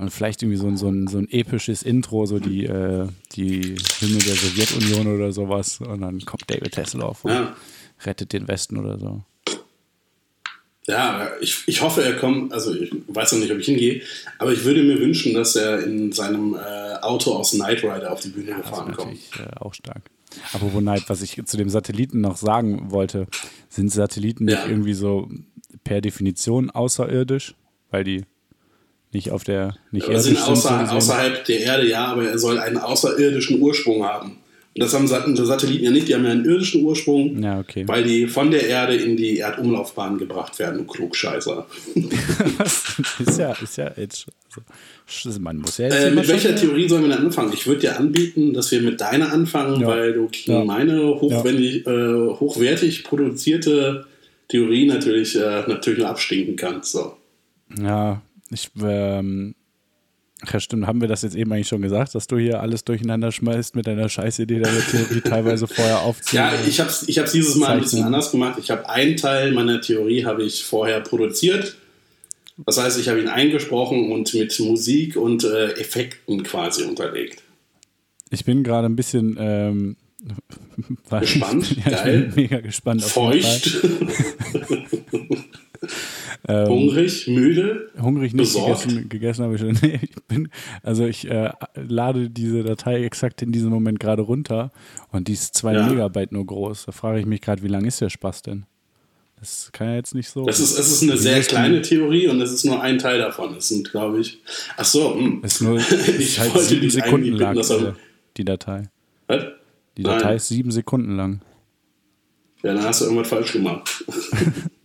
Und vielleicht irgendwie so ein, so ein, so ein episches Intro, so die, äh, die Hymne der Sowjetunion oder sowas. Und dann kommt David Hasselhoff und ja. rettet den Westen oder so. Ja, ich, ich hoffe, er kommt. Also, ich weiß noch nicht, ob ich hingehe. Aber ich würde mir wünschen, dass er in seinem äh, Auto aus Knight Rider auf die Bühne ja, gefahren kommt. Äh, auch stark. Apropos Knight, was ich zu dem Satelliten noch sagen wollte: Sind Satelliten ja. nicht irgendwie so per Definition außerirdisch? Weil die nicht auf der, nicht sind außer, außerhalb der Erde, ja, aber er soll einen außerirdischen Ursprung haben. Und das haben Satelliten ja nicht, die haben ja einen irdischen Ursprung, ja, okay. weil die von der Erde in die Erdumlaufbahn gebracht werden, Klugscheißer. ist ja, ist ja jetzt, also, man muss ja jetzt äh, Mit welcher Theorie sollen wir denn anfangen? Ich würde dir anbieten, dass wir mit deiner anfangen, ja. weil du ja. meine hochwendig, äh, hochwertig produzierte Theorie natürlich, äh, natürlich nur abstinken kannst. So. Ja, ich, ähm, ja, stimmt, haben wir das jetzt eben eigentlich schon gesagt, dass du hier alles durcheinander schmeißt mit deiner Scheißidee deiner Theorie teilweise vorher aufziehen? Ja, ich habe es ich hab's dieses Mal ein bisschen anders gemacht. Ich habe einen Teil meiner Theorie habe ich vorher produziert. Das heißt, ich habe ihn eingesprochen und mit Musik und äh, Effekten quasi unterlegt. Ich bin gerade ein bisschen ähm, gespannt. ja, Geil. mega gespannt. Feucht. Ähm, hungrig, müde, hungrig nicht gegessen, gegessen habe ich schon. Nee, ich bin, also ich äh, lade diese Datei exakt in diesem Moment gerade runter und die ist zwei ja. Megabyte nur groß. Da frage ich mich gerade, wie lang ist der Spaß denn? Das kann ja jetzt nicht so. Das ist, es ist eine sehr kleine Theorie und es ist nur ein Teil davon. Es sind, glaube ich. Ach so, hm. Es ist nur ich halt sieben Sekunden lang, bitten, die Datei. Was? Die Datei Nein. ist sieben Sekunden lang. Ja, dann hast du irgendwas falsch gemacht.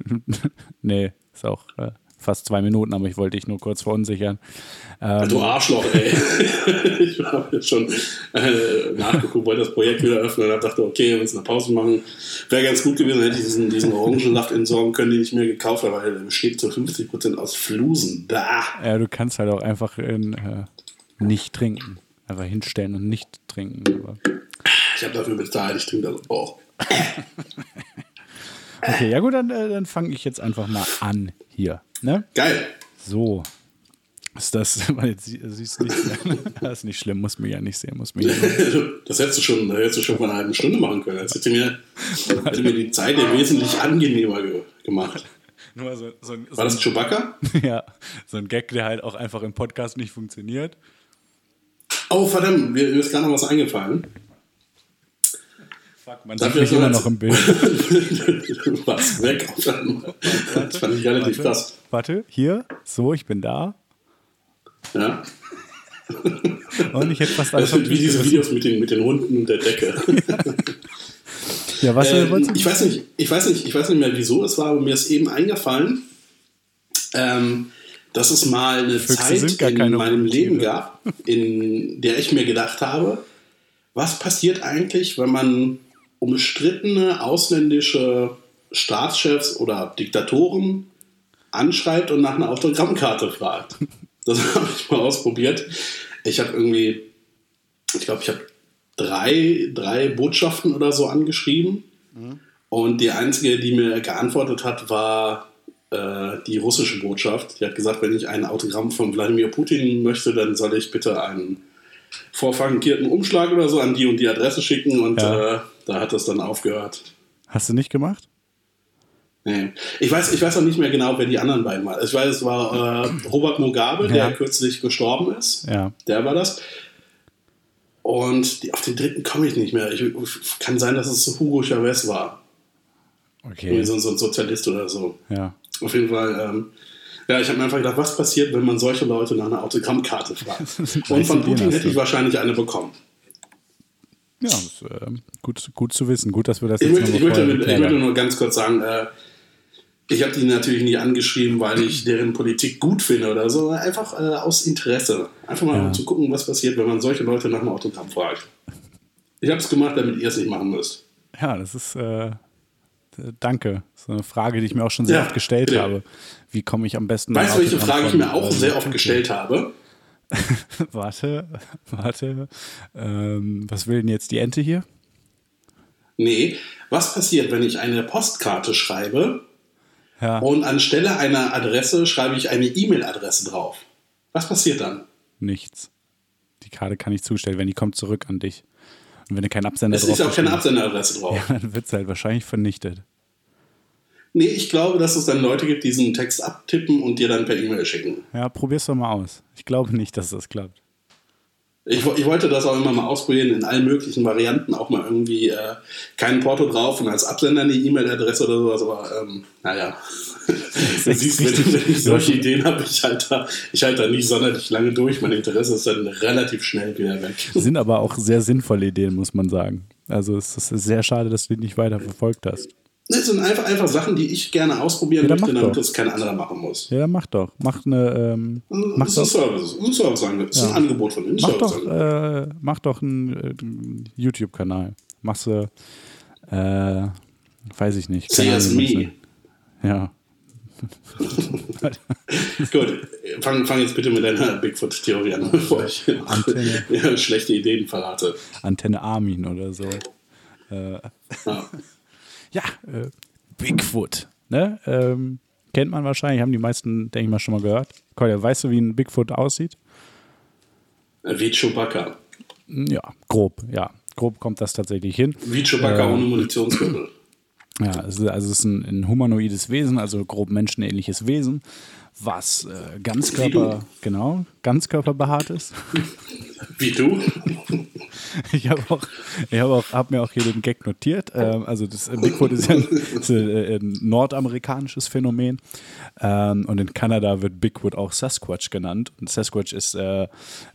nee, ist auch äh, fast zwei Minuten, aber ich wollte dich nur kurz verunsichern. Ähm, du Arschloch, ey. ich habe jetzt schon äh, nachgeguckt, wollte das Projekt wieder öffnen und dachte, okay, wir müssen eine Pause machen. Wäre ganz gut gewesen, hätte ich diesen, diesen Orangensaft entsorgen können, den ich mir gekauft habe, weil der besteht zu 50% aus Flusen. Da. Ja, du kannst halt auch einfach in, äh, nicht trinken. Einfach hinstellen und nicht trinken. Aber. Ich habe dafür bezahlt, ich trinke das auch. Okay, ja gut, dann, äh, dann fange ich jetzt einfach mal an hier. Ne? Geil. So. Ist das, jetzt siehst du nicht, das ist nicht schlimm, muss mir ja nicht sehen, muss mir Das hättest du schon, hättest du schon vor einer halben Stunde machen können. Das hätte mir, hätte mir die Zeit ja wesentlich angenehmer ge gemacht. Nur so, so ein, War das Chewbacca? Ja, so ein Gag, der halt auch einfach im Podcast nicht funktioniert. Oh, verdammt, mir ist gerade noch was eingefallen. Fuck, man sieht mich immer noch im Bild. Was weg. Das fand ich relativ krass. Warte, hier, so, ich bin da. Ja. Und ich hätte fast alles. Das sind wie diese Videos mit den, mit den Hunden und der Decke. ja, was ähm, ich weiß nicht, ich weiß nicht, ich weiß nicht mehr, wieso es war, aber mir ist eben eingefallen, ähm, dass es mal eine Füchse Zeit in meinem Leben gab, in der ich mir gedacht habe, was passiert eigentlich, wenn man umstrittene ausländische Staatschefs oder Diktatoren anschreibt und nach einer Autogrammkarte fragt. Das habe ich mal ausprobiert. Ich habe irgendwie, ich glaube, ich habe drei, drei Botschaften oder so angeschrieben. Mhm. Und die einzige, die mir geantwortet hat, war äh, die russische Botschaft. Die hat gesagt, wenn ich ein Autogramm von Wladimir Putin möchte, dann soll ich bitte einen vorfrankierten Umschlag oder so an die und die Adresse schicken und Ja. äh, da hat das dann aufgehört. Hast du nicht gemacht? Nee. Ich weiß, ich weiß auch nicht mehr genau, wer die anderen beiden waren. Ich weiß, es war äh, Robert Mugabe, Ja. der kürzlich gestorben ist. Ja. Der war das. Und die, auf den dritten komme ich nicht mehr. Ich, kann sein, dass es Hugo Chavez war. Okay. So, so ein Sozialist oder so. Ja. Auf jeden Fall. Ähm, ja, ich habe mir einfach gedacht, was passiert, wenn man solche Leute nach einer Autogrammkarte fragt? Und von Putin hätte ich wahrscheinlich eine bekommen. Ja, ist, äh, gut, gut zu wissen. Gut, dass wir das Ich jetzt möchte, ich, möchte, ich möchte nur ganz kurz sagen, äh, ich habe die natürlich nicht angeschrieben, weil ich deren Politik gut finde oder so, sondern einfach äh, aus Interesse. Einfach mal Ja. zu gucken, was passiert, wenn man solche Leute nach einem Autogramm fragt. Ich habe es gemacht, damit ihr es nicht machen müsst. Ja, das ist, äh, danke. Das ist eine Frage, die ich mir auch schon sehr Ja, oft gestellt bitte. habe. Wie komme ich am besten Weißt du, welche Frage ich mir auch sehr oft gestellt habe? Warte, warte. Ähm, was will denn jetzt die Ente hier? Nee, was passiert, wenn ich eine Postkarte schreibe Ja, und anstelle einer Adresse schreibe ich eine E-Mail-Adresse drauf? Was passiert dann? nichts. Die Karte kann ich zustellen, wenn die kommt zurück an dich. Und wenn du keinen Absender Es drauf ist auch keine Absenderadresse drauf. Ja, dann wird es halt wahrscheinlich vernichtet. Nee, ich glaube, dass es dann Leute gibt, die diesen Text abtippen und dir dann per E-Mail schicken. Ja, probier's doch mal aus. Ich glaube nicht, dass das klappt. Ich, ich wollte das auch immer mal ausprobieren in allen möglichen Varianten, auch mal irgendwie äh, kein Porto drauf und als Absender eine E-Mail-Adresse oder sowas, aber ähm, naja. Du siehst, wenn, wenn ich solche Ideen habe, ich halte da, ich halte da nicht sonderlich lange durch. Mein Interesse ist dann relativ schnell wieder weg. Sind aber auch sehr sinnvolle Ideen, muss man sagen. Also es ist sehr schade, dass du die nicht weiter verfolgt hast. Das sind einfach, einfach Sachen, die ich gerne ausprobieren Ja, möchte, damit das kein anderer machen muss. Ja, dann mach doch. Mach eine, ähm, mach Das ist ein Service. Das ist ein, Service das ist ein Angebot von Ihnen. mach doch, äh, mach doch einen, äh, YouTube-Kanal. Machst du, äh, weiß ich nicht. Ahnung, wie Me. Ja. Gut, fang, fang jetzt bitte mit deiner Bigfoot-Theorie an, bevor ich ja, schlechte Ideen verrate. Antenne Armin oder so. Ja. Ja, äh, Bigfoot. Ne? Ähm, kennt man wahrscheinlich, haben die meisten, denke ich mal, schon mal gehört. Kolja, weißt du, wie ein Bigfoot aussieht? Wie Chewbacca. Ja, grob, ja. Grob kommt das tatsächlich hin. Wie Chewbacca Ähm. ohne Munitionsgürtel. Ja, also es ist ein, ein humanoides Wesen, also grob menschenähnliches Wesen, was äh, Ganzkörper, genau, Ganzkörperbehaart ist. Wie du. Ich habe auch, ich habe auch, habe mir auch hier den Gag notiert. Ähm, also das äh, Bigfoot ist ja ein, ist äh, ein nordamerikanisches Phänomen ähm, und in Kanada wird Bigfoot auch Sasquatch genannt. Und Sasquatch ist äh, äh,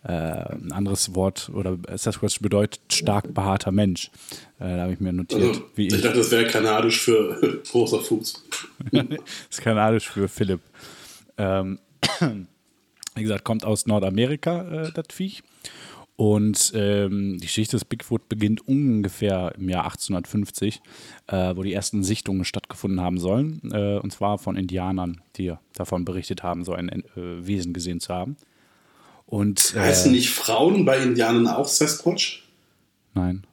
ein anderes Wort oder Sasquatch bedeutet stark behaarter Mensch. Äh, da habe ich mir notiert, Also, wie ich ich. dachte, das wäre kanadisch für großer Fuß. das ist kanadisch für Philipp. Ähm, wie gesagt, kommt aus Nordamerika, äh, das Viech. Und ähm, die Geschichte des Bigfoot beginnt ungefähr im Jahr 1850, äh, wo die ersten Sichtungen stattgefunden haben sollen. Äh, und zwar von Indianern, die davon berichtet haben, so ein äh, Wesen gesehen zu haben. Und äh, Heißen nicht Frauen bei Indianern auch Sasquatch? nein,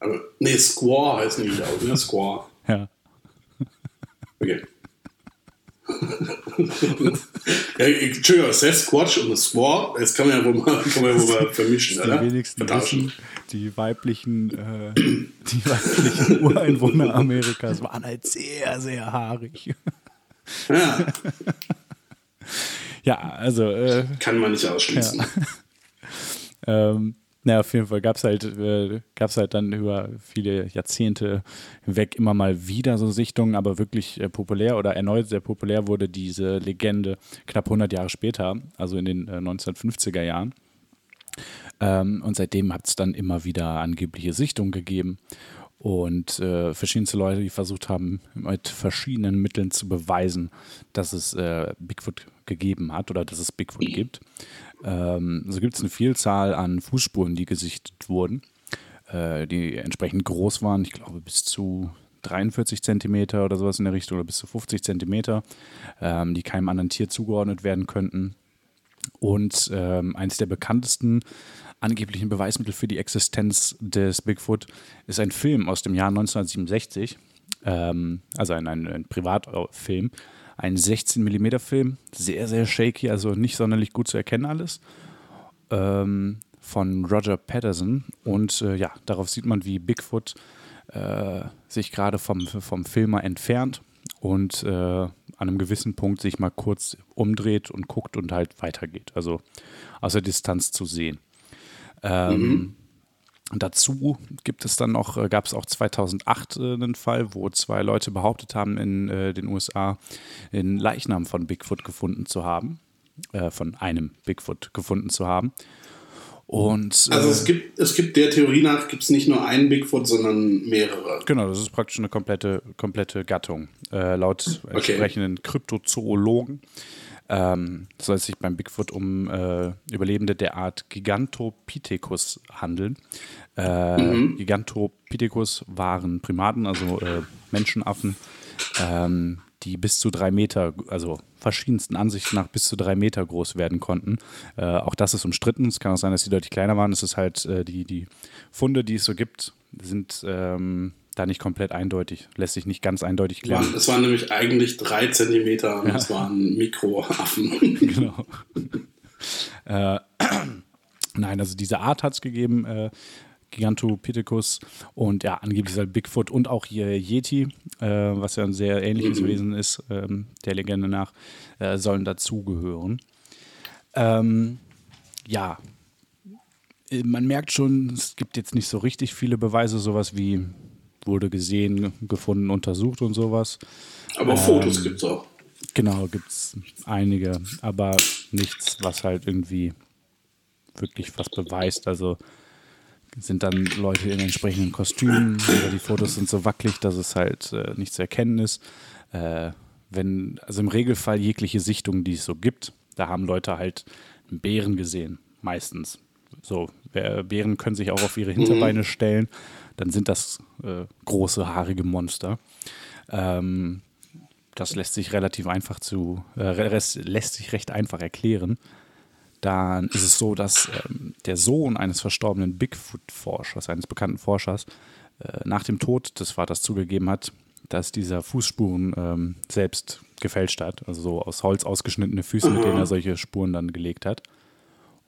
Aber, nee, Squaw heißen die, glaube ich. Ne? Squaw. ja. Okay. Ja, Entschuldigung, Sasquatch und Squaw, das kann man ja wohl mal, kann man ja wohl mal vermischen, Die oder? wenigsten wissen, die weiblichen, äh, die weiblichen Ureinwohner Amerikas waren halt sehr, sehr haarig. Ja, Ja, also äh, kann man nicht ausschließen. Ähm, na, auf jeden Fall gab es halt, äh, halt dann über viele Jahrzehnte hinweg immer mal wieder so Sichtungen, aber wirklich äh, populär oder erneut sehr populär wurde diese Legende knapp 100 Jahre später, also in den äh, 1950er Jahren. Ähm, und seitdem hat es dann immer wieder angebliche Sichtungen gegeben und äh, verschiedenste Leute, die versucht haben, mit verschiedenen Mitteln zu beweisen, dass es äh, Bigfoot gegeben hat oder dass es Bigfoot gibt. Ähm, so gibt es eine Vielzahl an Fußspuren, die gesichtet wurden, äh, die entsprechend groß waren. Ich glaube, bis zu 43 Zentimeter oder sowas in der Richtung oder bis zu 50 Zentimeter, ähm, die keinem anderen Tier zugeordnet werden könnten. Und ähm, eines der bekanntesten angeblichen Beweismittel für die Existenz des Bigfoot ist ein Film aus dem Jahr 1967. ähm, also ein, ein, ein Privatfilm, ein 16 mm Film, sehr, sehr shaky, also nicht sonderlich gut zu erkennen alles, ähm, von Roger Patterson. Und äh, ja, darauf sieht man, wie Bigfoot äh, sich gerade vom, vom Filmer entfernt und äh, an einem gewissen Punkt sich mal kurz umdreht und guckt und halt weitergeht. Also aus der Distanz zu sehen. Ähm, mhm. Dazu gibt es dann noch, äh, gab es auch 2008 äh, einen Fall, wo zwei Leute behauptet haben, in äh, den USA den Leichnam von Bigfoot gefunden zu haben, äh, von einem Bigfoot gefunden zu haben. Und, also es gibt, es gibt der Theorie nach, gibt es nicht nur einen Bigfoot, sondern mehrere. Genau, das ist praktisch eine komplette, komplette Gattung. Laut okay. entsprechenden Kryptozoologen ähm, soll es sich beim Bigfoot um äh, Überlebende der Art Gigantopithecus handeln. Äh, mhm. Gigantopithecus waren Primaten, also äh, Menschenaffen, ähm, die bis zu drei Meter, also verschiedensten Ansichten nach bis zu drei Meter groß werden konnten. Äh, auch das ist umstritten. Es kann auch sein, dass sie deutlich kleiner waren. Es ist halt äh, die, die Funde, die es so gibt, sind ähm, da nicht komplett eindeutig, lässt sich nicht ganz eindeutig klären. Es waren nämlich eigentlich drei Zentimeter und ja. es waren Mikroaffen. genau. äh, nein, also diese Art hat es gegeben, äh, Gigantopithecus und ja, angeblich ist halt Bigfoot und auch hier Yeti, äh, was ja ein sehr ähnliches mhm. Wesen ist, ähm, der Legende nach, äh, sollen dazugehören. Ähm, ja, äh, man merkt schon, es gibt jetzt nicht so richtig viele Beweise, sowas wie wurde gesehen, gefunden, untersucht und sowas. Aber ähm, Fotos gibt es auch. Genau, gibt es einige, aber nichts, was halt irgendwie wirklich was beweist. Also sind dann Leute in entsprechenden Kostümen oder die Fotos sind so wackelig, dass es halt äh, nicht zu erkennen ist. Äh, wenn, also im Regelfall jegliche Sichtung, die es so gibt, da haben Leute halt einen Bären gesehen, meistens. So, Bären können sich auch auf ihre Hinterbeine mhm. stellen dann sind das äh, große, haarige Monster. Ähm, das lässt sich relativ einfach zu, äh, lässt sich recht einfach erklären. Dann ist es so, dass ähm, der Sohn eines verstorbenen Bigfoot-Forschers, eines bekannten Forschers, äh, nach dem Tod des Vaters zugegeben hat, dass dieser Fußspuren ähm, selbst gefälscht hat, also so aus Holz ausgeschnittene Füße, mit denen er solche Spuren dann gelegt hat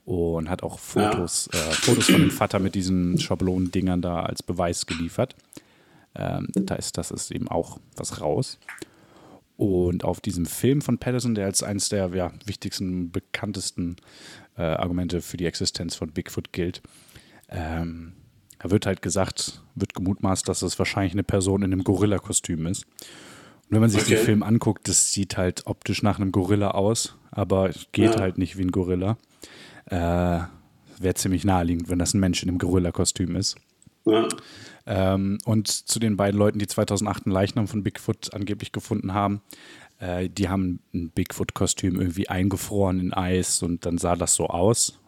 und hat auch Fotos, ja. äh, Fotos von dem Vater mit diesen Schablonendingern da als Beweis geliefert. Ähm, da ist das ist eben auch was raus. Und auf diesem Film von Patterson, der als eines der ja, wichtigsten, bekanntesten äh, Argumente für die Existenz von Bigfoot gilt, ähm, da wird halt gesagt, wird gemutmaßt, dass es wahrscheinlich eine Person in einem Gorilla-Kostüm ist. Und wenn man sich okay. den Film anguckt, das sieht halt optisch nach einem Gorilla aus, aber geht ja. halt nicht wie ein Gorilla. Äh, Wäre ziemlich naheliegend, wenn das ein Mensch in einem Gorilla-Kostüm ist. Ja. Ähm, und zu den beiden Leuten, die 2008 einen Leichnam von Bigfoot angeblich gefunden haben, äh, die haben ein Bigfoot-Kostüm irgendwie eingefroren in Eis und dann sah das so aus.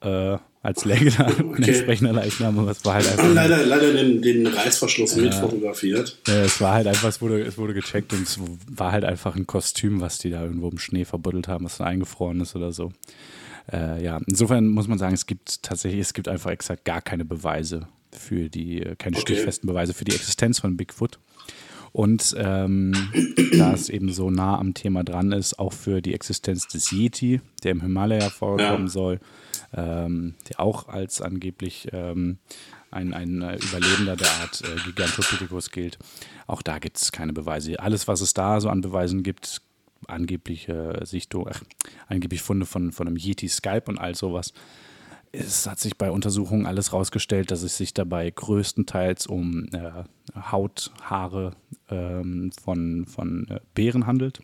Äh, als läge da okay. ein entsprechender Leichnam, aber es war halt einfach. Leider, leider den, den Reißverschluss äh, mit fotografiert. es war halt einfach, es wurde, es wurde gecheckt und es war halt einfach ein Kostüm, was die da irgendwo im Schnee verbuddelt haben, was eingefroren ist oder so äh, ja, insofern muss man sagen, es gibt tatsächlich, es gibt einfach exakt gar keine Beweise für die, äh, keine okay. stichfesten Beweise für die Existenz von Bigfoot. Und ähm, da es eben so nah am Thema dran ist, auch für die Existenz des Yeti, der im Himalaya vorkommen ja. soll, ähm, der auch als angeblich ähm, ein, ein äh, Überlebender der Art äh, Gigantopithecus gilt. Auch da gibt es keine Beweise. Alles, was es da so an Beweisen gibt, angebliche Sichtung, ach, angeblich Funde von, von einem Yeti Skype und all sowas. Es hat sich bei Untersuchungen alles rausgestellt, dass es sich dabei größtenteils um äh, Hauthaare ähm, von, von äh, Bären handelt.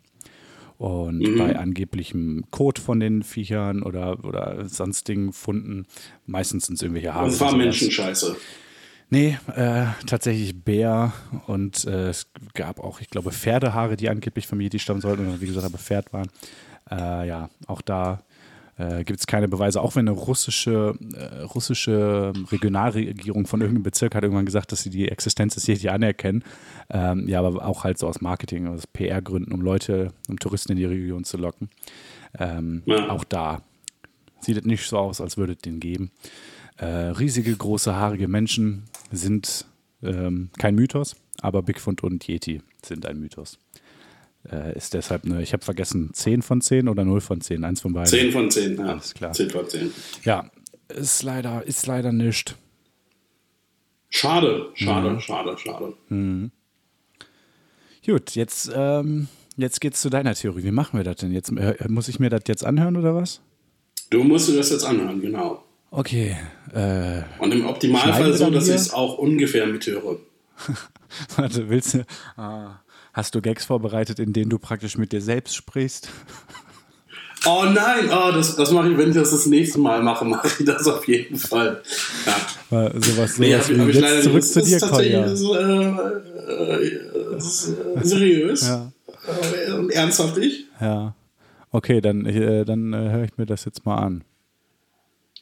Und mhm. bei angeblichem Kot von den Viechern oder, oder sonstigen Funden, meistens sind es irgendwelche Haare. Das war Menschenscheiße. Nee, äh, tatsächlich Bär und äh, es gab auch, ich glaube, Pferdehaare, die angeblich vom Yeti stammen sollten oder wie gesagt aber Pferd waren. Äh, ja, auch da äh, gibt es keine Beweise, auch wenn eine russische, äh, russische Regionalregierung von irgendeinem Bezirk hat irgendwann gesagt, dass sie die Existenz des Yeti anerkennen. Ähm, ja, aber auch halt so aus Marketing, aus PR-Gründen, um Leute, um Touristen in die Region zu locken. Ähm, ja. Auch da sieht es nicht so aus, als würde es den geben. Äh, riesige, große, haarige Menschen sind ähm, kein Mythos, aber Bigfoot und Yeti sind ein Mythos. Äh, ist deshalb eine, ich habe vergessen, 10 von 10 oder 0 von 10, eins von beiden. 10 von 10, ja. Alles klar. 10 von 10. Ja, ist leider, ist leider nicht. Schade, schade, mhm. schade, schade. Mhm. Gut, jetzt, ähm, jetzt geht's zu deiner Theorie. Wie machen wir das denn jetzt? Äh, muss ich mir das jetzt anhören oder was? Du musst dir das jetzt anhören, genau. Okay. Äh, Und im Optimalfall so, dass ich es auch ungefähr mithöre. Warte, willst du. Ah, hast du Gags vorbereitet, in denen du praktisch mit dir selbst sprichst? Oh nein, oh, das, das mache ich, wenn ich das das nächste Mal mache, mache ich das auf jeden Fall. Ja. Sowas, sowas nee, hab, hab jetzt leider, zurück zu dir, Kolja. Ist, äh, äh, ist, äh, seriös ja. Äh, und ernsthaftig. Ja. Okay, dann, äh, dann äh, höre ich mir das jetzt mal an.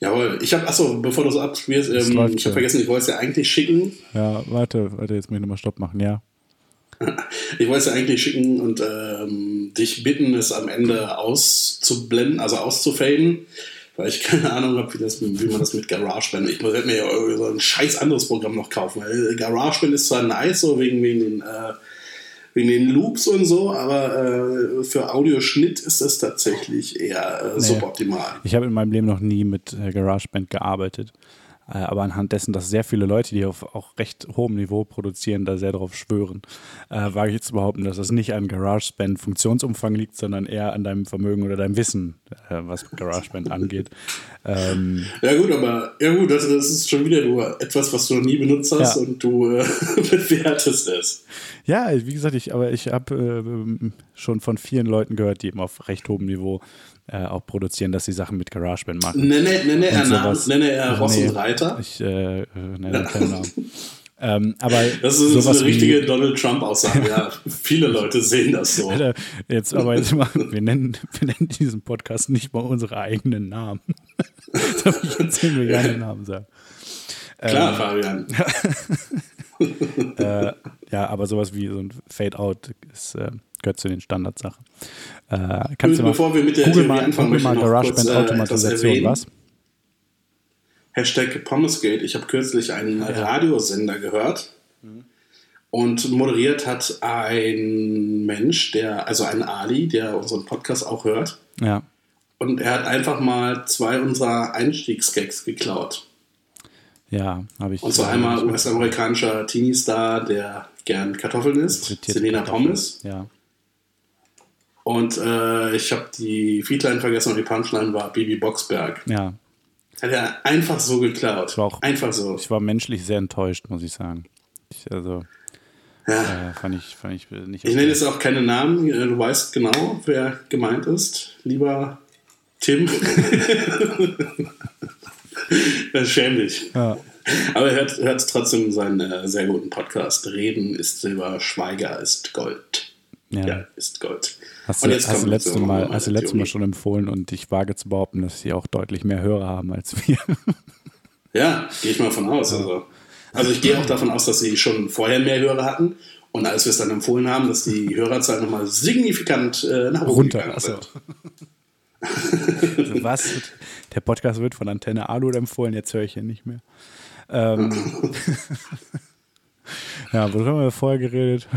Jawohl, ich habe, achso, bevor du so abspielst, ähm, ich habe vergessen, ich wollte es ja eigentlich schicken. Ja, warte, warte, jetzt muss ich nochmal Stopp machen, ja. Ich wollte es ja eigentlich schicken und ähm, dich bitten, es am Ende auszublenden, also auszufaden, weil ich keine Ahnung habe, wie, wie man das mit GarageBand. Ich werde mir ja so ein scheiß anderes Programm noch kaufen. Weil GarageBand ist zwar nice, so wegen, wegen den äh, wegen den Loops und so, aber äh, für Audioschnitt ist das tatsächlich eher äh, nee. suboptimal. Ich habe in meinem Leben noch nie mit äh, GarageBand gearbeitet. Äh, aber anhand dessen, dass sehr viele Leute, die auf auch recht hohem Niveau produzieren, da sehr darauf schwören, äh, wage ich jetzt zu behaupten, dass das nicht an GarageBand Funktionsumfang liegt, sondern eher an deinem Vermögen oder deinem Wissen, äh, was GarageBand angeht. Ähm, ja gut, aber ja gut, das, das, ist schon wieder nur etwas, was du noch nie benutzt hast ja. und du äh, bewertest es. Ja, wie gesagt, ich, aber ich habe äh, schon von vielen Leuten gehört, die eben auf recht hohem Niveau äh, auch produzieren, dass sie Sachen mit GarageBand machen. Nenne, nenne er Namen, nenne er Ross nee, und Reiter. Ich äh, äh nenne keinen Namen. Ähm, aber das ist sowas eine richtige Donald Trump-Aussage. Ja, viele Leute sehen das so. Jetzt aber jetzt mal, wir nennen, wir nennen diesen Podcast nicht mal unsere eigenen Namen. Darf ich jetzt wir gerne Namen sagen? Klar, ähm, Fabian. äh, ja, aber sowas wie so ein Fade-Out ist, äh, gehört zu den Standardsachen. Äh, kannst Bevor wir mit der Google mal, anfangen, Google mal GarageBand äh, Automatisation, was? Hashtag Pommesgate. Ich habe kürzlich einen ja. Radiosender gehört mhm. und moderiert hat ein Mensch, der, also ein Ali, der unseren Podcast auch hört. Ja. Und er hat einfach mal zwei unserer Einstiegsgags geklaut. Ja, habe ich. Und zwar einmal US-amerikanischer Teenie-Star, der gern Kartoffeln isst, Selena Pommes. Ja. Und äh, ich habe die Feedline vergessen und die Punchline war Bibi Boxberg. Ja. Hat er einfach so geklaut. Auch, einfach so. Ich war menschlich sehr enttäuscht, muss ich sagen. Ich, also, ja. Äh, fand, ich, fand ich nicht. Ich nenne jetzt auch keine Namen. Äh, du weißt genau, wer gemeint ist. Lieber Tim. Schäm dich. Ja. Aber hört, hört trotzdem seinen äh, sehr guten Podcast. Reden ist Silber, Schweiger ist Gold. Ja, ja ist Gold. Hast du, hast du letzte Mal, hast du letzte Mal schon empfohlen und ich wage zu behaupten, dass sie auch deutlich mehr Hörer haben als wir. Ja, gehe ich mal von aus. Also, also ich gehe auch davon aus, dass sie schon vorher mehr Hörer hatten und als wir es dann empfohlen haben, dass die Hörerzahl nochmal signifikant äh, nach oben runter also. Was? Der Podcast wird von Antenne Alu empfohlen, jetzt höre ich ihn nicht mehr. Ähm, ja, worüber haben wir vorher geredet?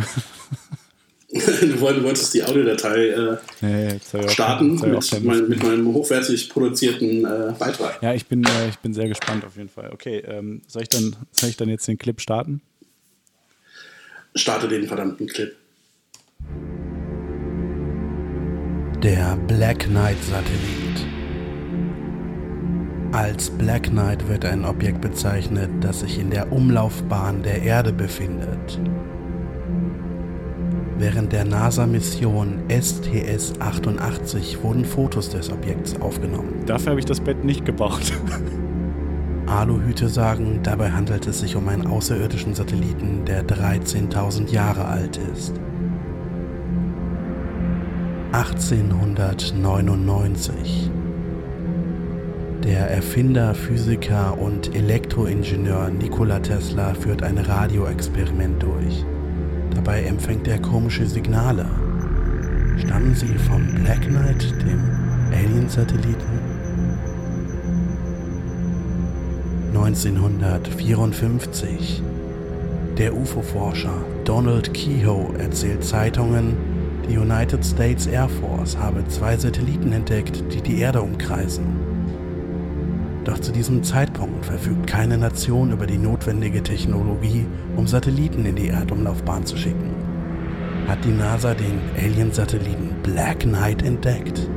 Du wolltest die Audiodatei äh, nee, starten mit, mein, mit, meinem hochwertig produzierten äh, Beitrag. Ja, ich bin, äh, ich bin sehr gespannt auf jeden Fall. Okay, ähm, soll, ich dann, soll ich dann jetzt den Clip starten? Starte den verdammten Clip. Der Black Knight Satellit. Als Black Knight wird ein Objekt bezeichnet, das sich in der Umlaufbahn der Erde befindet. Während der NASA-Mission STS-88 wurden Fotos des Objekts aufgenommen. Dafür habe ich das Bett nicht gebaut. Aluhüte sagen, dabei handelt es sich um einen außerirdischen Satelliten, der 13.000 Jahre alt ist. 1899 der Erfinder, Physiker und Elektroingenieur Nikola Tesla führt ein Radioexperiment durch. Dabei empfängt er komische Signale. Stammen sie vom Black Knight, dem Alien-Satelliten? 1954 Der UFO-Forscher Donald Kehoe erzählt Zeitungen, die United States Air Force habe zwei Satelliten entdeckt, die die Erde umkreisen. Doch zu diesem Zeitpunkt verfügt keine Nation über die notwendige Technologie, um Satelliten in die Erdumlaufbahn zu schicken. Hat die NASA den Alien-Satelliten Black Knight entdeckt?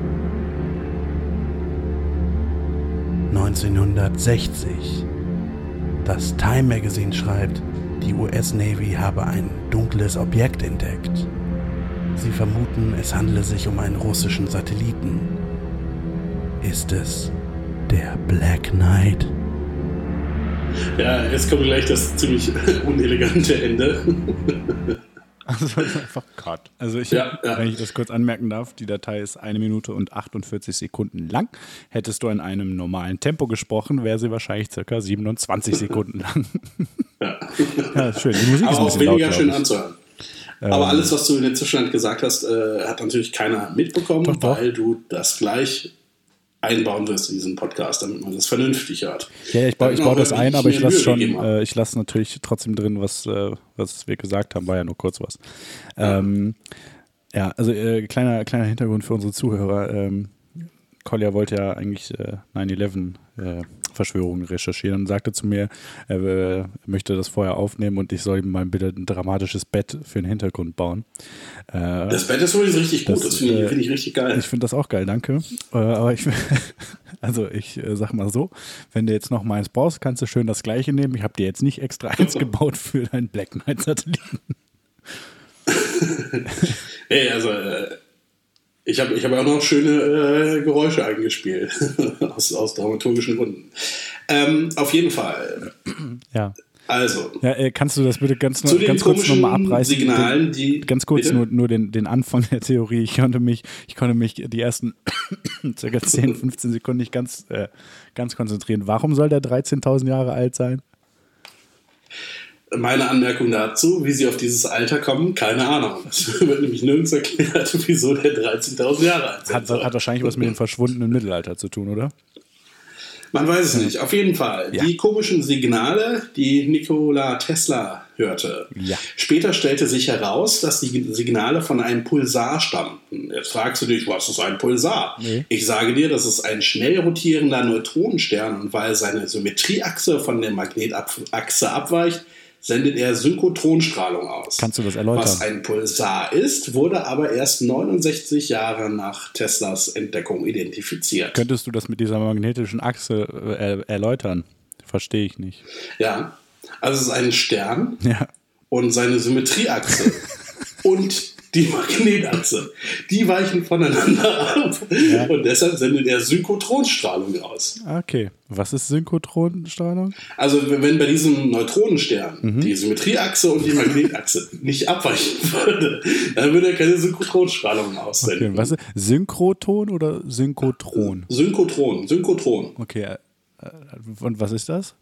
1960. Das Time Magazine schreibt, die US Navy habe ein dunkles Objekt entdeckt. Sie vermuten, es handele sich um einen russischen Satelliten. Ist es der Black Knight? Ja, jetzt kommt gleich das ziemlich unelegante Ende. Also einfach Cut. Also ich, ja, ja. wenn ich das kurz anmerken darf, die Datei ist eine Minute und 48 Sekunden lang. Hättest du in einem normalen Tempo gesprochen, wäre sie wahrscheinlich circa 27 Sekunden lang. Ja, ja schön. Die Musik Aber ist ein auch weniger laut, schön anzuhören. Aber ähm, alles, was du in der Zwischenzeit gesagt hast, äh, hat natürlich keiner mitbekommen, doch, doch. weil du das gleich einbauen wirst in diesen Podcast, damit man das vernünftig hört. Ja, ich baue, ich baue das ein, aber ich lasse schon, äh, ich lasse natürlich trotzdem drin, was, äh, was wir gesagt haben, war ja nur kurz was. Ja, ähm, ja also äh, kleiner, kleiner Hintergrund für unsere Zuhörer. Ähm, Collier wollte ja eigentlich 9-11 äh, Verschwörungen recherchieren und sagte zu mir, er möchte das vorher aufnehmen und ich soll ihm mal bitte ein dramatisches Bett für den Hintergrund bauen. Äh, das Bett ist übrigens richtig gut, das, das finde ich, find ich, richtig geil. Ich finde das auch geil, danke. Äh, aber ich, also ich äh, sag mal so, wenn du jetzt noch meins brauchst, kannst du schön das gleiche nehmen. Ich habe dir jetzt nicht extra eins gebaut für deinen Black Knight Satelliten. Ey, also ich habe ich hab auch noch schöne äh, Geräusche eingespielt, aus, aus dramaturgischen Gründen. Ähm, auf jeden Fall. Ja. Also. Ja, äh, kannst du das bitte ganz, zu ganz kurz nochmal abreißen? Signalen, die, ganz kurz nur, nur den, den Anfang der Theorie. Ich konnte mich, ich konnte mich die ersten circa 10, 15 Sekunden nicht ganz, äh, ganz konzentrieren. Warum soll der 13.000 Jahre alt sein? Meine Anmerkung dazu, wie sie auf dieses Alter kommen, keine Ahnung. Es wird nämlich nirgends erklärt, wieso der 13.000 Jahre alt ist. Hat, hat wahrscheinlich was mit dem verschwundenen Mittelalter zu tun, oder? Man weiß es nicht. Auf jeden Fall. Ja. Die komischen Signale, die Nikola Tesla hörte. Ja. Später stellte sich heraus, dass die Signale von einem Pulsar stammten. Jetzt fragst du dich, was ist ein Pulsar? Nee. Ich sage dir, das ist ein schnell rotierender Neutronenstern und weil seine Symmetrieachse von der Magnetachse abweicht, sendet er Synchrotronstrahlung aus. Kannst du das erläutern? Was ein Pulsar ist, wurde aber erst 69 Jahre nach Teslas Entdeckung identifiziert. Könntest du das mit dieser magnetischen Achse äh, erläutern? Verstehe ich nicht. Ja, also es ist ein Stern ja. und seine Symmetrieachse und die Magnetachse, die weichen voneinander ab. Ja. Und deshalb sendet er Synchrotronstrahlung aus. Okay. Was ist Synchrotronstrahlung? Also, wenn bei diesem Neutronenstern mhm. die Symmetrieachse und die Magnetachse nicht abweichen würde, dann würde er keine Synchrotronstrahlung aussenden. Okay. Was ist Synchroton oder Synchrotron? Synchrotron. Synchrotron. Okay. Äh, und was ist das?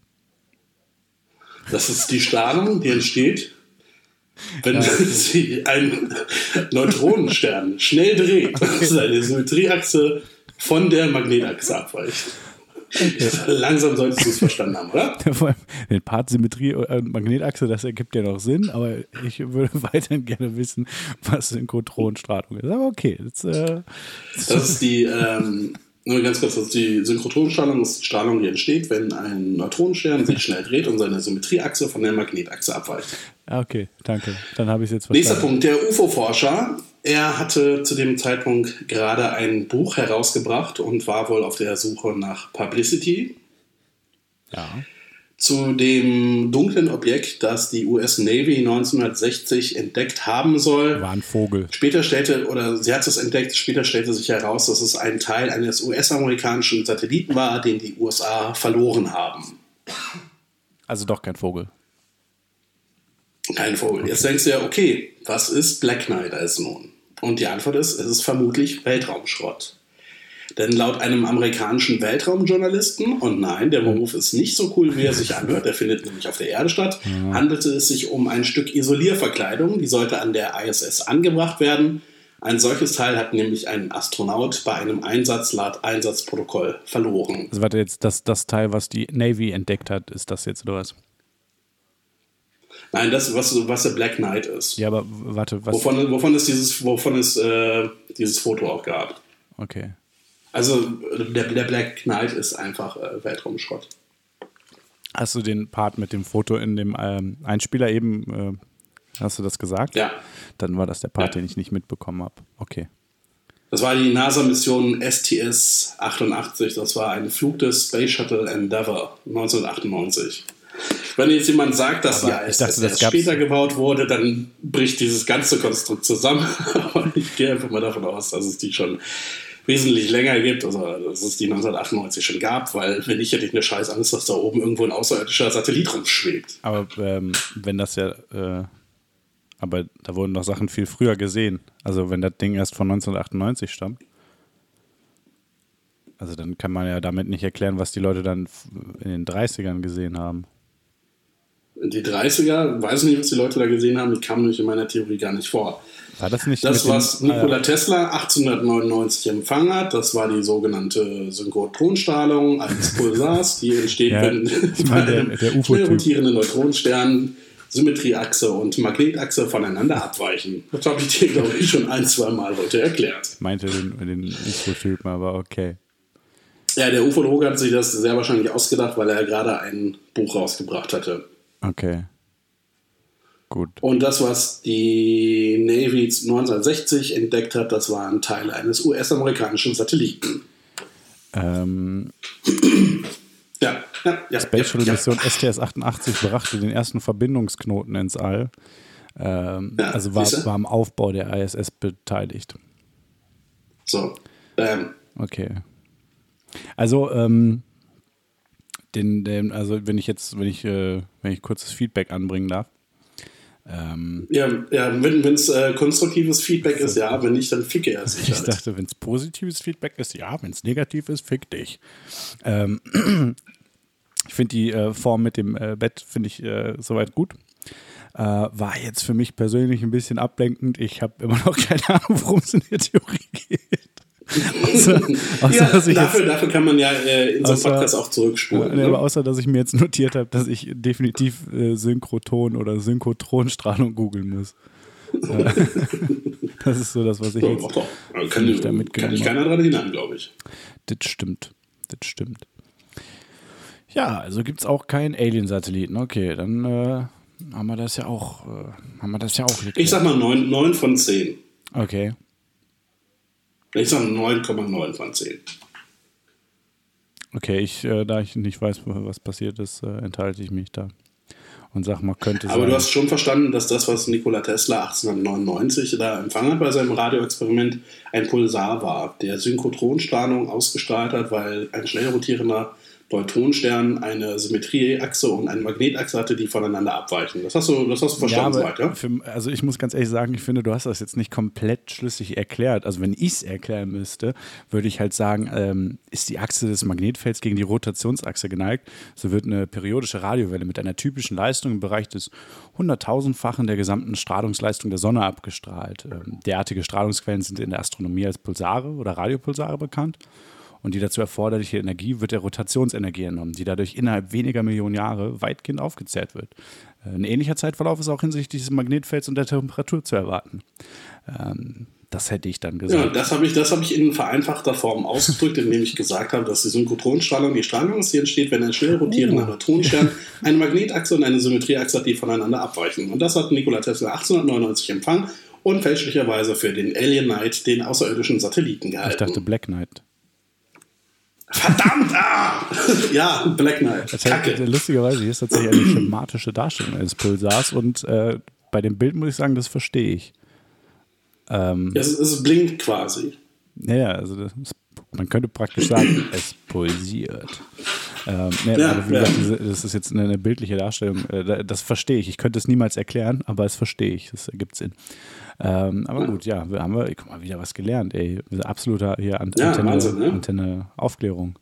Das ist die Strahlung, die entsteht, wenn ja. sie einen Neutronenstern schnell dreht und seine Symmetrieachse von der Magnetachse abweicht. Okay. Langsam solltest du es verstanden haben, oder? Vor allem den Part Symmetrie und Magnetachse, das ergibt ja noch Sinn, aber ich würde weiterhin gerne wissen, was Synchrotronstrahlung ist. Aber okay. Das, äh, das ist die ähm, nur ganz kurz, also die Synchrotronstrahlung ist die Strahlung, die entsteht, wenn ein Neutronenstern sich schnell dreht und seine Symmetrieachse von der Magnetachse abweicht. Ah, okay, danke. Dann habe ich es jetzt verstanden. Nächster Punkt, der UFO-Forscher. Er hatte zu dem Zeitpunkt gerade ein Buch herausgebracht und war wohl auf der Suche nach Publicity. Ja zu dem dunklen Objekt, das die US Navy 1960 entdeckt haben soll. War ein Vogel. Später stellte, oder sie hat es entdeckt, später stellte sich heraus, dass es ein Teil eines US-amerikanischen Satelliten war, den die USA verloren haben. Also doch kein Vogel. Kein Vogel. Okay. Jetzt denkst du ja, okay, was ist Black Knight also nun? Und die Antwort ist, es ist vermutlich Weltraumschrott. Denn laut einem amerikanischen Weltraumjournalisten, und nein, der Beruf ist nicht so cool, wie er sich anhört, der findet nämlich auf der Erde statt, ja. handelte es sich um ein Stück Isolierverkleidung, die sollte an der ISS angebracht werden. Ein solches Teil hat nämlich ein Astronaut bei einem Einsatz laut Einsatzprotokoll verloren. Also warte jetzt, das, das Teil, was die Navy entdeckt hat, ist das jetzt oder was? Nein, das, was, was der Black Knight ist. Ja, aber warte, was. Wovon, wovon es, dieses, wovon es äh, dieses Foto auch gab. Okay. Also der, der Black Knight ist einfach äh, Weltraumschrott. Hast du den Part mit dem Foto in dem ähm, Einspieler eben, äh, hast du das gesagt? Ja. Dann war das der Part, Ja. den ich nicht mitbekommen habe. Okay. Das war die NASA-Mission STS-88. Das war ein Flug des Space Shuttle Endeavour 1998. Wenn jetzt jemand sagt, dass die ich dachte, das später gebaut wurde, dann bricht dieses ganze Konstrukt zusammen. Aber ich gehe einfach mal davon aus, dass es die schon wesentlich länger gibt, also dass es die 1998 schon gab, weil wenn nicht, hätte ich eine scheiß Angst, dass da oben irgendwo ein außerirdischer Satellit rumschwebt. Aber ähm, wenn das ja, äh, aber da wurden doch Sachen viel früher gesehen. Also wenn das Ding erst von 1998 stammt. Also dann kann man ja damit nicht erklären, was die Leute dann in den 30ern gesehen haben. Die 30er, weiß nicht, was die Leute da gesehen haben, die kamen nämlich in meiner Theorie gar nicht vor. War das nicht Das, mit dem- was Nikola äh, Tesla 1899 empfangen hat, das war die sogenannte Synchrotronstrahlung eines Pulsars, die entsteht, Ja, wenn bei einem schnell rotierenden Neutronenstern Symmetrieachse und Magnetachse voneinander abweichen. Das habe ich dir, glaube ich, schon ein, zwei Mal heute erklärt. meinte den, den UFO-Typen, aber okay. Ja, der Ufologe hat sich das sehr wahrscheinlich ausgedacht, weil er gerade ein Buch rausgebracht hatte. Okay. Gut. Und das, was die Navy 1960 entdeckt hat, das waren Teile eines US-amerikanischen Satelliten. Ähm, Ja, ja, ja. Space Shuttle Mission STS-88 brachte den ersten Verbindungsknoten ins All. Ähm, also war, war am Aufbau der ISS beteiligt. So, ähm, Okay. Also, ähm, den, den, also wenn ich jetzt, wenn ich, äh, wenn ich kurzes Feedback anbringen darf. Ähm, ja, ja wenn es äh, konstruktives Feedback ist, ja, wenn nicht, dann ficke er sich ich halt. dachte, wenn es positives Feedback ist, ja, wenn es negativ ist, fick dich. Ähm, ich finde die äh, Form mit dem äh, Bett, finde ich äh, soweit gut. Äh, war jetzt für mich persönlich ein bisschen ablenkend. Ich habe immer noch keine Ahnung, worum es in der Theorie geht. Außer, außer, Ja, ich jetzt dafür, dafür kann man ja äh, in so einem Podcast auch zurückspulen. Ja, aber ne? außer, dass ich mir jetzt notiert habe, dass ich definitiv äh, Synchroton oder Synchrotronstrahlung googeln muss. Äh, das ist so das, was ich So, jetzt. doch, doch. Also kann, ich da kann ich keiner dran hindern, glaube ich. Das stimmt. Das stimmt. Ja, also gibt es auch keinen Alien-Satelliten. Okay, dann äh, haben wir das ja auch. Äh, haben wir das ja auch geklärt. Ich sag mal 9, 9 von 10. Okay. Ich sag 9,9 von 10. Okay, ich, äh, da ich nicht weiß, was passiert ist, äh, enthalte ich mich da. Und sag mal, könnte Aber sein. du hast schon verstanden, dass das, was Nikola Tesla 1899 da empfangen hat bei seinem Radioexperiment, ein Pulsar war, der Synchrotronstrahlung ausgestrahlt hat, weil ein schnell rotierender Neutronenstern eine Symmetrieachse und eine Magnetachse hatte, die voneinander abweichen. Das hast du, das hast du verstanden, ja, soweit, ja? für, also ich muss ganz ehrlich sagen, ich finde, du hast das jetzt nicht komplett schlüssig erklärt. Also wenn ich es erklären müsste, würde ich halt sagen, ähm, ist die Achse des Magnetfelds gegen die Rotationsachse geneigt, so wird eine periodische Radiowelle mit einer typischen Leistung im Bereich des hunderttausendfachen der gesamten Strahlungsleistung der Sonne abgestrahlt. Ähm, derartige Strahlungsquellen sind in der Astronomie als Pulsare oder Radiopulsare bekannt. Und die dazu erforderliche Energie wird der Rotationsenergie entnommen, die dadurch innerhalb weniger Millionen Jahre weitgehend aufgezehrt wird. Äh, Ein ähnlicher Zeitverlauf ist auch hinsichtlich des Magnetfelds und der Temperatur zu erwarten. Ähm, das hätte ich dann Ja, gesagt. das habe ich, das hab ich in vereinfachter Form ausgedrückt, indem ich gesagt habe, dass die Synchrotronstrahlung die Strahlung ist, die entsteht, wenn ein schnell rotierender Oh. Neutronenstern eine Magnetachse und eine Symmetrieachse hat, die voneinander abweichen. Und das hat Nikola Tesla 1899 empfangen und fälschlicherweise für den Alien Knight, den außerirdischen Satelliten Ich gehalten. dachte Black Knight. Verdammt! Ah! ja, Black Knight. Das Kacke. heißt, lustigerweise, hier ist tatsächlich eine schematische Darstellung eines Pulsars und äh, bei dem Bild muss ich sagen, das verstehe ich. Ähm, Es, es blinkt quasi. Naja, also das man könnte praktisch sagen, es pulsiert. Ähm, nee, Ja, aber wie ja. gesagt, diese, das ist jetzt eine, eine bildliche Darstellung. Äh, da- das verstehe ich. Ich könnte es niemals erklären, aber es verstehe ich. Das ergibt Sinn. Ähm, aber gut, ja, wir haben wir, guck mal, wieder was gelernt, ey. Absoluter hier Ant Ja, Antenne, Wahnsinn, ne? Antenne Aufklärung.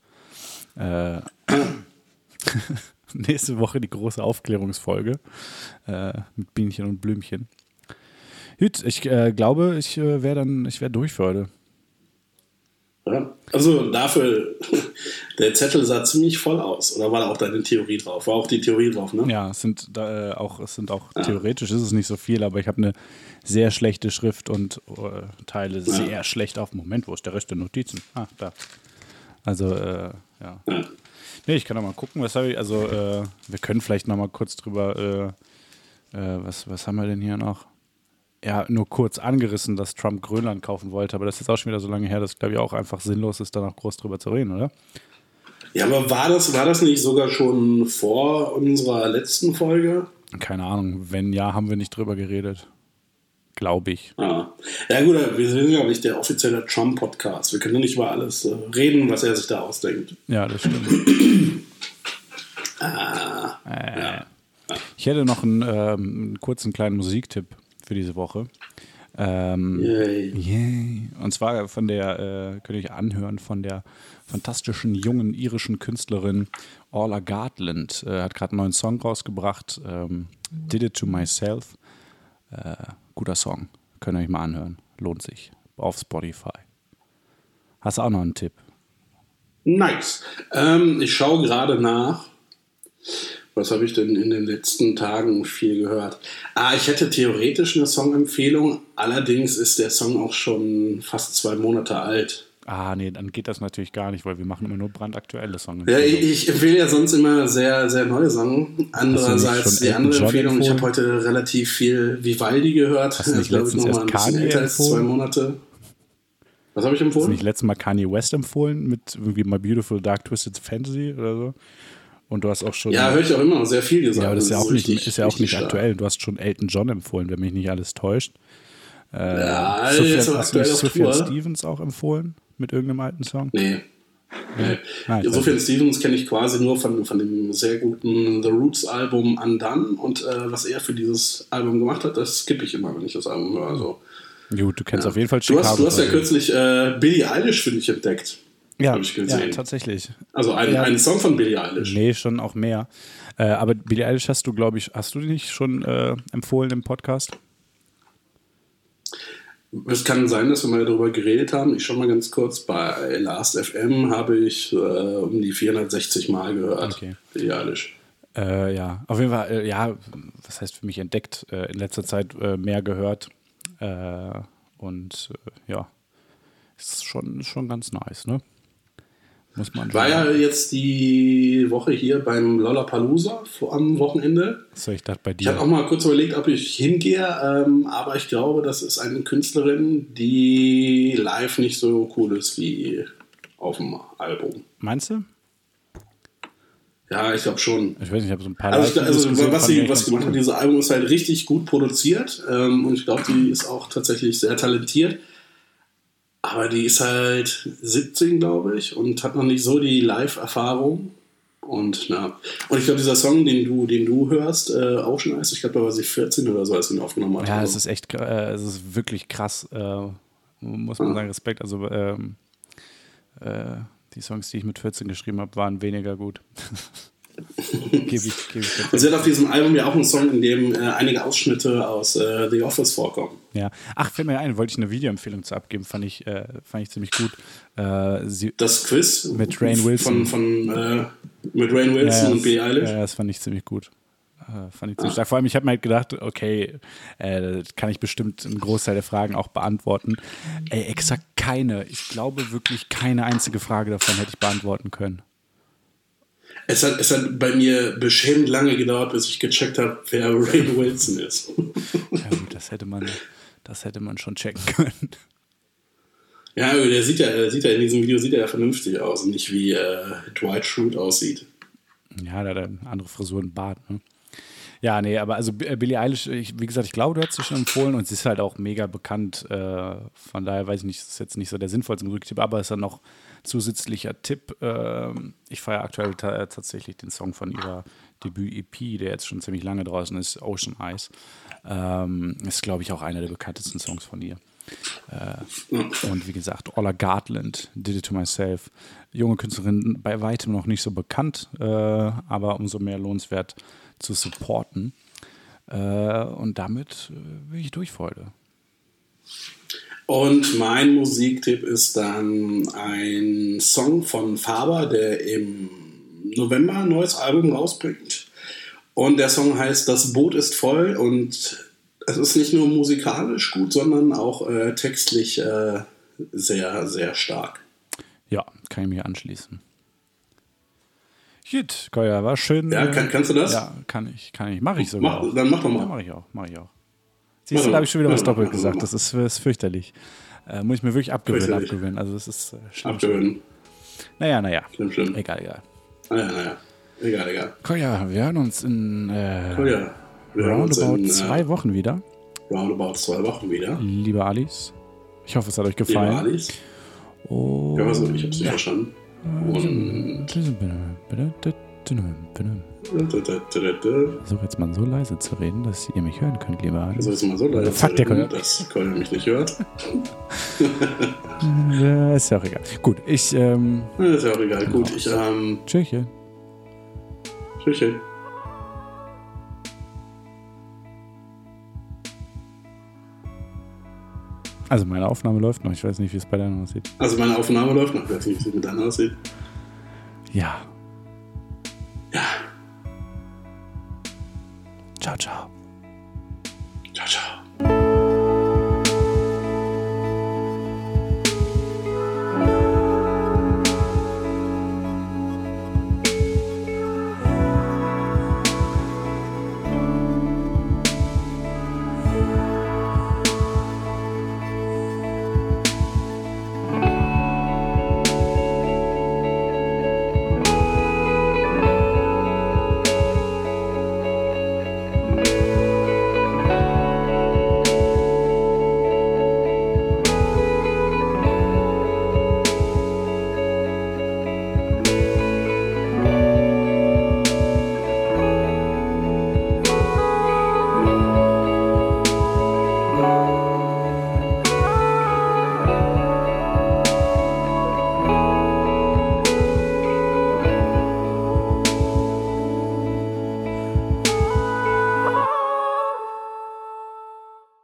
Äh, nächste Woche die große Aufklärungsfolge äh, mit Bienchen und Blümchen. Gut, ich äh, glaube, ich äh, wäre dann, ich wäre durch für heute. Ja. Also dafür, der Zettel sah ziemlich voll aus. Oder war da auch deine Theorie drauf? War auch die Theorie drauf, ne? Ja, es sind da, äh, auch, es sind auch ja. theoretisch ist es nicht so viel, aber ich habe eine sehr schlechte Schrift und äh, Teile ja. sehr schlecht auf. Moment, wo ist der Rest der Notizen? Ah, da. Also, äh, ja. ja. Nee, ich kann auch mal gucken, was habe ich. Also, äh, wir können vielleicht noch mal kurz drüber. Äh, äh, was, was haben wir denn hier noch? Ja, nur kurz angerissen, dass Trump Grönland kaufen wollte, aber das ist jetzt auch schon wieder so lange her, dass glaube ich auch einfach sinnlos ist, da noch groß drüber zu reden, oder? Ja, aber war das, war das nicht sogar schon vor unserer letzten Folge? Keine Ahnung. Wenn ja, haben wir nicht drüber geredet. Glaube ich. Ah. Ja, gut, wir sind ja nicht der offizielle Trump-Podcast. Wir können nicht über alles äh, reden, was er sich da ausdenkt. Ja, das stimmt. ah, äh, ja. Ich hätte noch einen, ähm, einen, kurzen kleinen Musiktipp für diese Woche. Ähm, yay. yay. Und zwar von der, äh, könnt ihr euch anhören, von der fantastischen jungen irischen Künstlerin Orla Gartland. Äh, hat gerade einen neuen Song rausgebracht, ähm, Did It To Myself. Äh, guter Song. Könnt ihr euch mal anhören. Lohnt sich. Auf Spotify. Hast du auch noch einen Tipp? Nice. Ähm, ich schaue gerade nach. Was habe ich denn in den letzten Tagen viel gehört? Ah, ich hätte theoretisch eine Songempfehlung. Allerdings ist der Song auch schon fast zwei Monate alt. Ah, nee, dann geht das natürlich gar nicht, weil wir machen immer nur brandaktuelle Songs. Ja, ich, empfehle ja sonst immer sehr, sehr neue Songs. Andererseits die andere John Empfehlung, empfohlen? ich habe heute relativ viel Vivaldi gehört. Hast du nicht letztens erst Kanye empfohlen? zwei Monate. Was habe ich empfohlen? Hast du nicht letztes Mal Kanye West empfohlen mit irgendwie My Beautiful Dark Twisted Fantasy oder so? Und du hast auch schon. Ja, höre ich auch immer sehr viel gesagt. Ja, aber das ist ja auch nicht, ist ja auch nicht aktuell. Du hast schon Elton John empfohlen, wenn mich nicht alles täuscht. Äh, ja, Sophia, hast du Sophia Stevens auch empfohlen? mit irgendeinem alten Song? Nee. Nee. Nein, Insofern Stevens kenne ich quasi nur von, von dem sehr guten The Roots Album Undone und äh, was er für dieses Album gemacht hat, das skippe ich immer, wenn ich das Album höre. Also, Gut, du kennst ja. auf jeden Fall Chicago. Du hast, du hast ja kürzlich äh, Billie Eilish für dich entdeckt. Ja, ja tatsächlich. Also ein, ja. einen Song von Billie Eilish. Nee, schon auch mehr. Äh, aber Billie Eilish hast du, glaube ich, hast du die nicht schon äh, empfohlen im Podcast? Es kann sein, dass wir mal darüber geredet haben. Ich schon mal ganz kurz. Bei Last FM habe ich äh, um die 460 Mal gehört. Okay. Idealisch. Äh, ja, auf jeden Fall, äh, ja, was heißt für mich entdeckt, äh, in letzter Zeit mehr gehört. Und ja, ist schon, ist schon ganz nice, ne? Muss man War ja jetzt die Woche hier beim Lollapalooza am Wochenende. So, ich dachte bei dir. Ich habe auch mal kurz überlegt, ob ich hingehe, ähm, aber ich glaube, das ist eine Künstlerin, die live nicht so cool ist wie auf dem Album. Meinst du? Ja, ich glaube schon. Ich weiß nicht, ich habe so ein paar. Also, also was sie was gemacht hat, dieses Album ist halt richtig gut produziert ähm, und ich glaube, die ist auch tatsächlich sehr talentiert. Aber die ist halt 17, glaube ich, und hat noch nicht so die Live-Erfahrung. Und na, und ich glaube, dieser Song, den du, den du hörst, äh, auch schon heißt, ich glaube, da war sie 14 oder so, als sie ihn aufgenommen hat. Ja, es ist echt, äh, es ist wirklich krass, äh, muss man ja. sagen, Respekt. Also ähm, äh, die Songs, die ich mit 14 geschrieben habe, waren weniger gut. gebe ich, geb ich Und sie hat auf diesem Album ja auch einen Song, in dem äh, einige Ausschnitte aus äh, The Office vorkommen. Ja. Ach, fällt mir ein, wollte ich eine Videoempfehlung zu abgeben, fand ich, äh, fand ich ziemlich gut. Äh, das Quiz mit Rain Wilson. Von, von äh, mit Rain Wilson ja, und Billie Eilish. Ja, das fand ich ziemlich gut. Äh, fand ich ziemlich ah. stark. Vor allem, ich habe mir halt gedacht, okay, kann ich bestimmt einen Großteil der Fragen auch beantworten. Ey, exakt keine. Ich glaube wirklich keine einzige Frage davon hätte ich beantworten können. Es hat, es hat bei mir beschämend lange gedauert, bis ich gecheckt habe, wer Ray Wilson ist. ja, gut, das hätte man, das hätte man schon checken können. Ja, der sieht ja, der sieht ja in diesem Video sieht er ja vernünftig aus und nicht wie äh, Dwight Schrute aussieht. Ja, der hat eine andere Frisur und Bart. Ne? Ja, nee, aber also äh, Billie Eilish, ich, wie gesagt, ich glaube, du hast sie schon empfohlen und sie ist halt auch mega bekannt. Äh, von daher weiß ich nicht, das ist jetzt nicht so der sinnvollste Musiktipp, aber es ist dann noch zusätzlicher Tipp. Äh, ich feiere aktuell tatsächlich den Song von ihrer Debüt-EP, der jetzt schon ziemlich lange draußen ist, Ocean Eyes. Ähm, ist, glaube ich, auch einer der bekanntesten Songs von ihr. Äh, und wie gesagt, Ola Gartland, Did It To Myself. Junge Künstlerin, bei weitem noch nicht so bekannt, äh, aber umso mehr lohnenswert zu supporten. Äh, und damit äh, bin ich durch für heute. Und mein Musiktipp ist dann ein Song von Faber, der im November ein neues Album rausbringt. Und der Song heißt Das Boot ist voll und es ist nicht nur musikalisch gut, sondern auch äh, textlich äh, sehr, sehr stark. Ja, kann ich mich anschließen. Gut, Koya, war schön. Ja, kann, kannst du das? Ja, kann ich, kann ich. Mache ich sogar. Mach, dann mach doch Ja, mal. mache ich auch, mache ich auch. Siehst du, da habe ich schon wieder was mal. doppelt gesagt. Das ist, ist fürchterlich. Äh, muss ich mir wirklich abgewöhnen, Fürchterlich. abgewöhnen. Also es ist äh, schlimm. Abgewöhnen. Naja, naja. Schlimm, schlimm. Egal, egal. Naja, naja. Egal, egal. Koya, wir hören uns in äh, ja. Uns roundabout in zwei äh, Wochen wieder. roundabout zwei Wochen wieder. Liebe Alice. Ich hoffe, es hat euch Liebe gefallen. Alice. Und Ja, also, ich hab's nicht verstanden. Und Versuche jetzt mal so leise zu reden, dass ihr mich hören könnt, lieber Alice. also ist mal so leise Fuck, zu der reden, dass Kolja mich nicht hört. Ja, ist ja auch egal. Gut, ich, ähm, Ist ja auch egal. Gut, ich, ähm, tschüsschen. Tschüsschen. Also meine Aufnahme läuft noch. Ich weiß nicht, wie es bei deiner aussieht. Also meine Aufnahme läuft noch. Ich weiß nicht, wie es mit deiner aussieht. Ja. 呀昭昭昭昭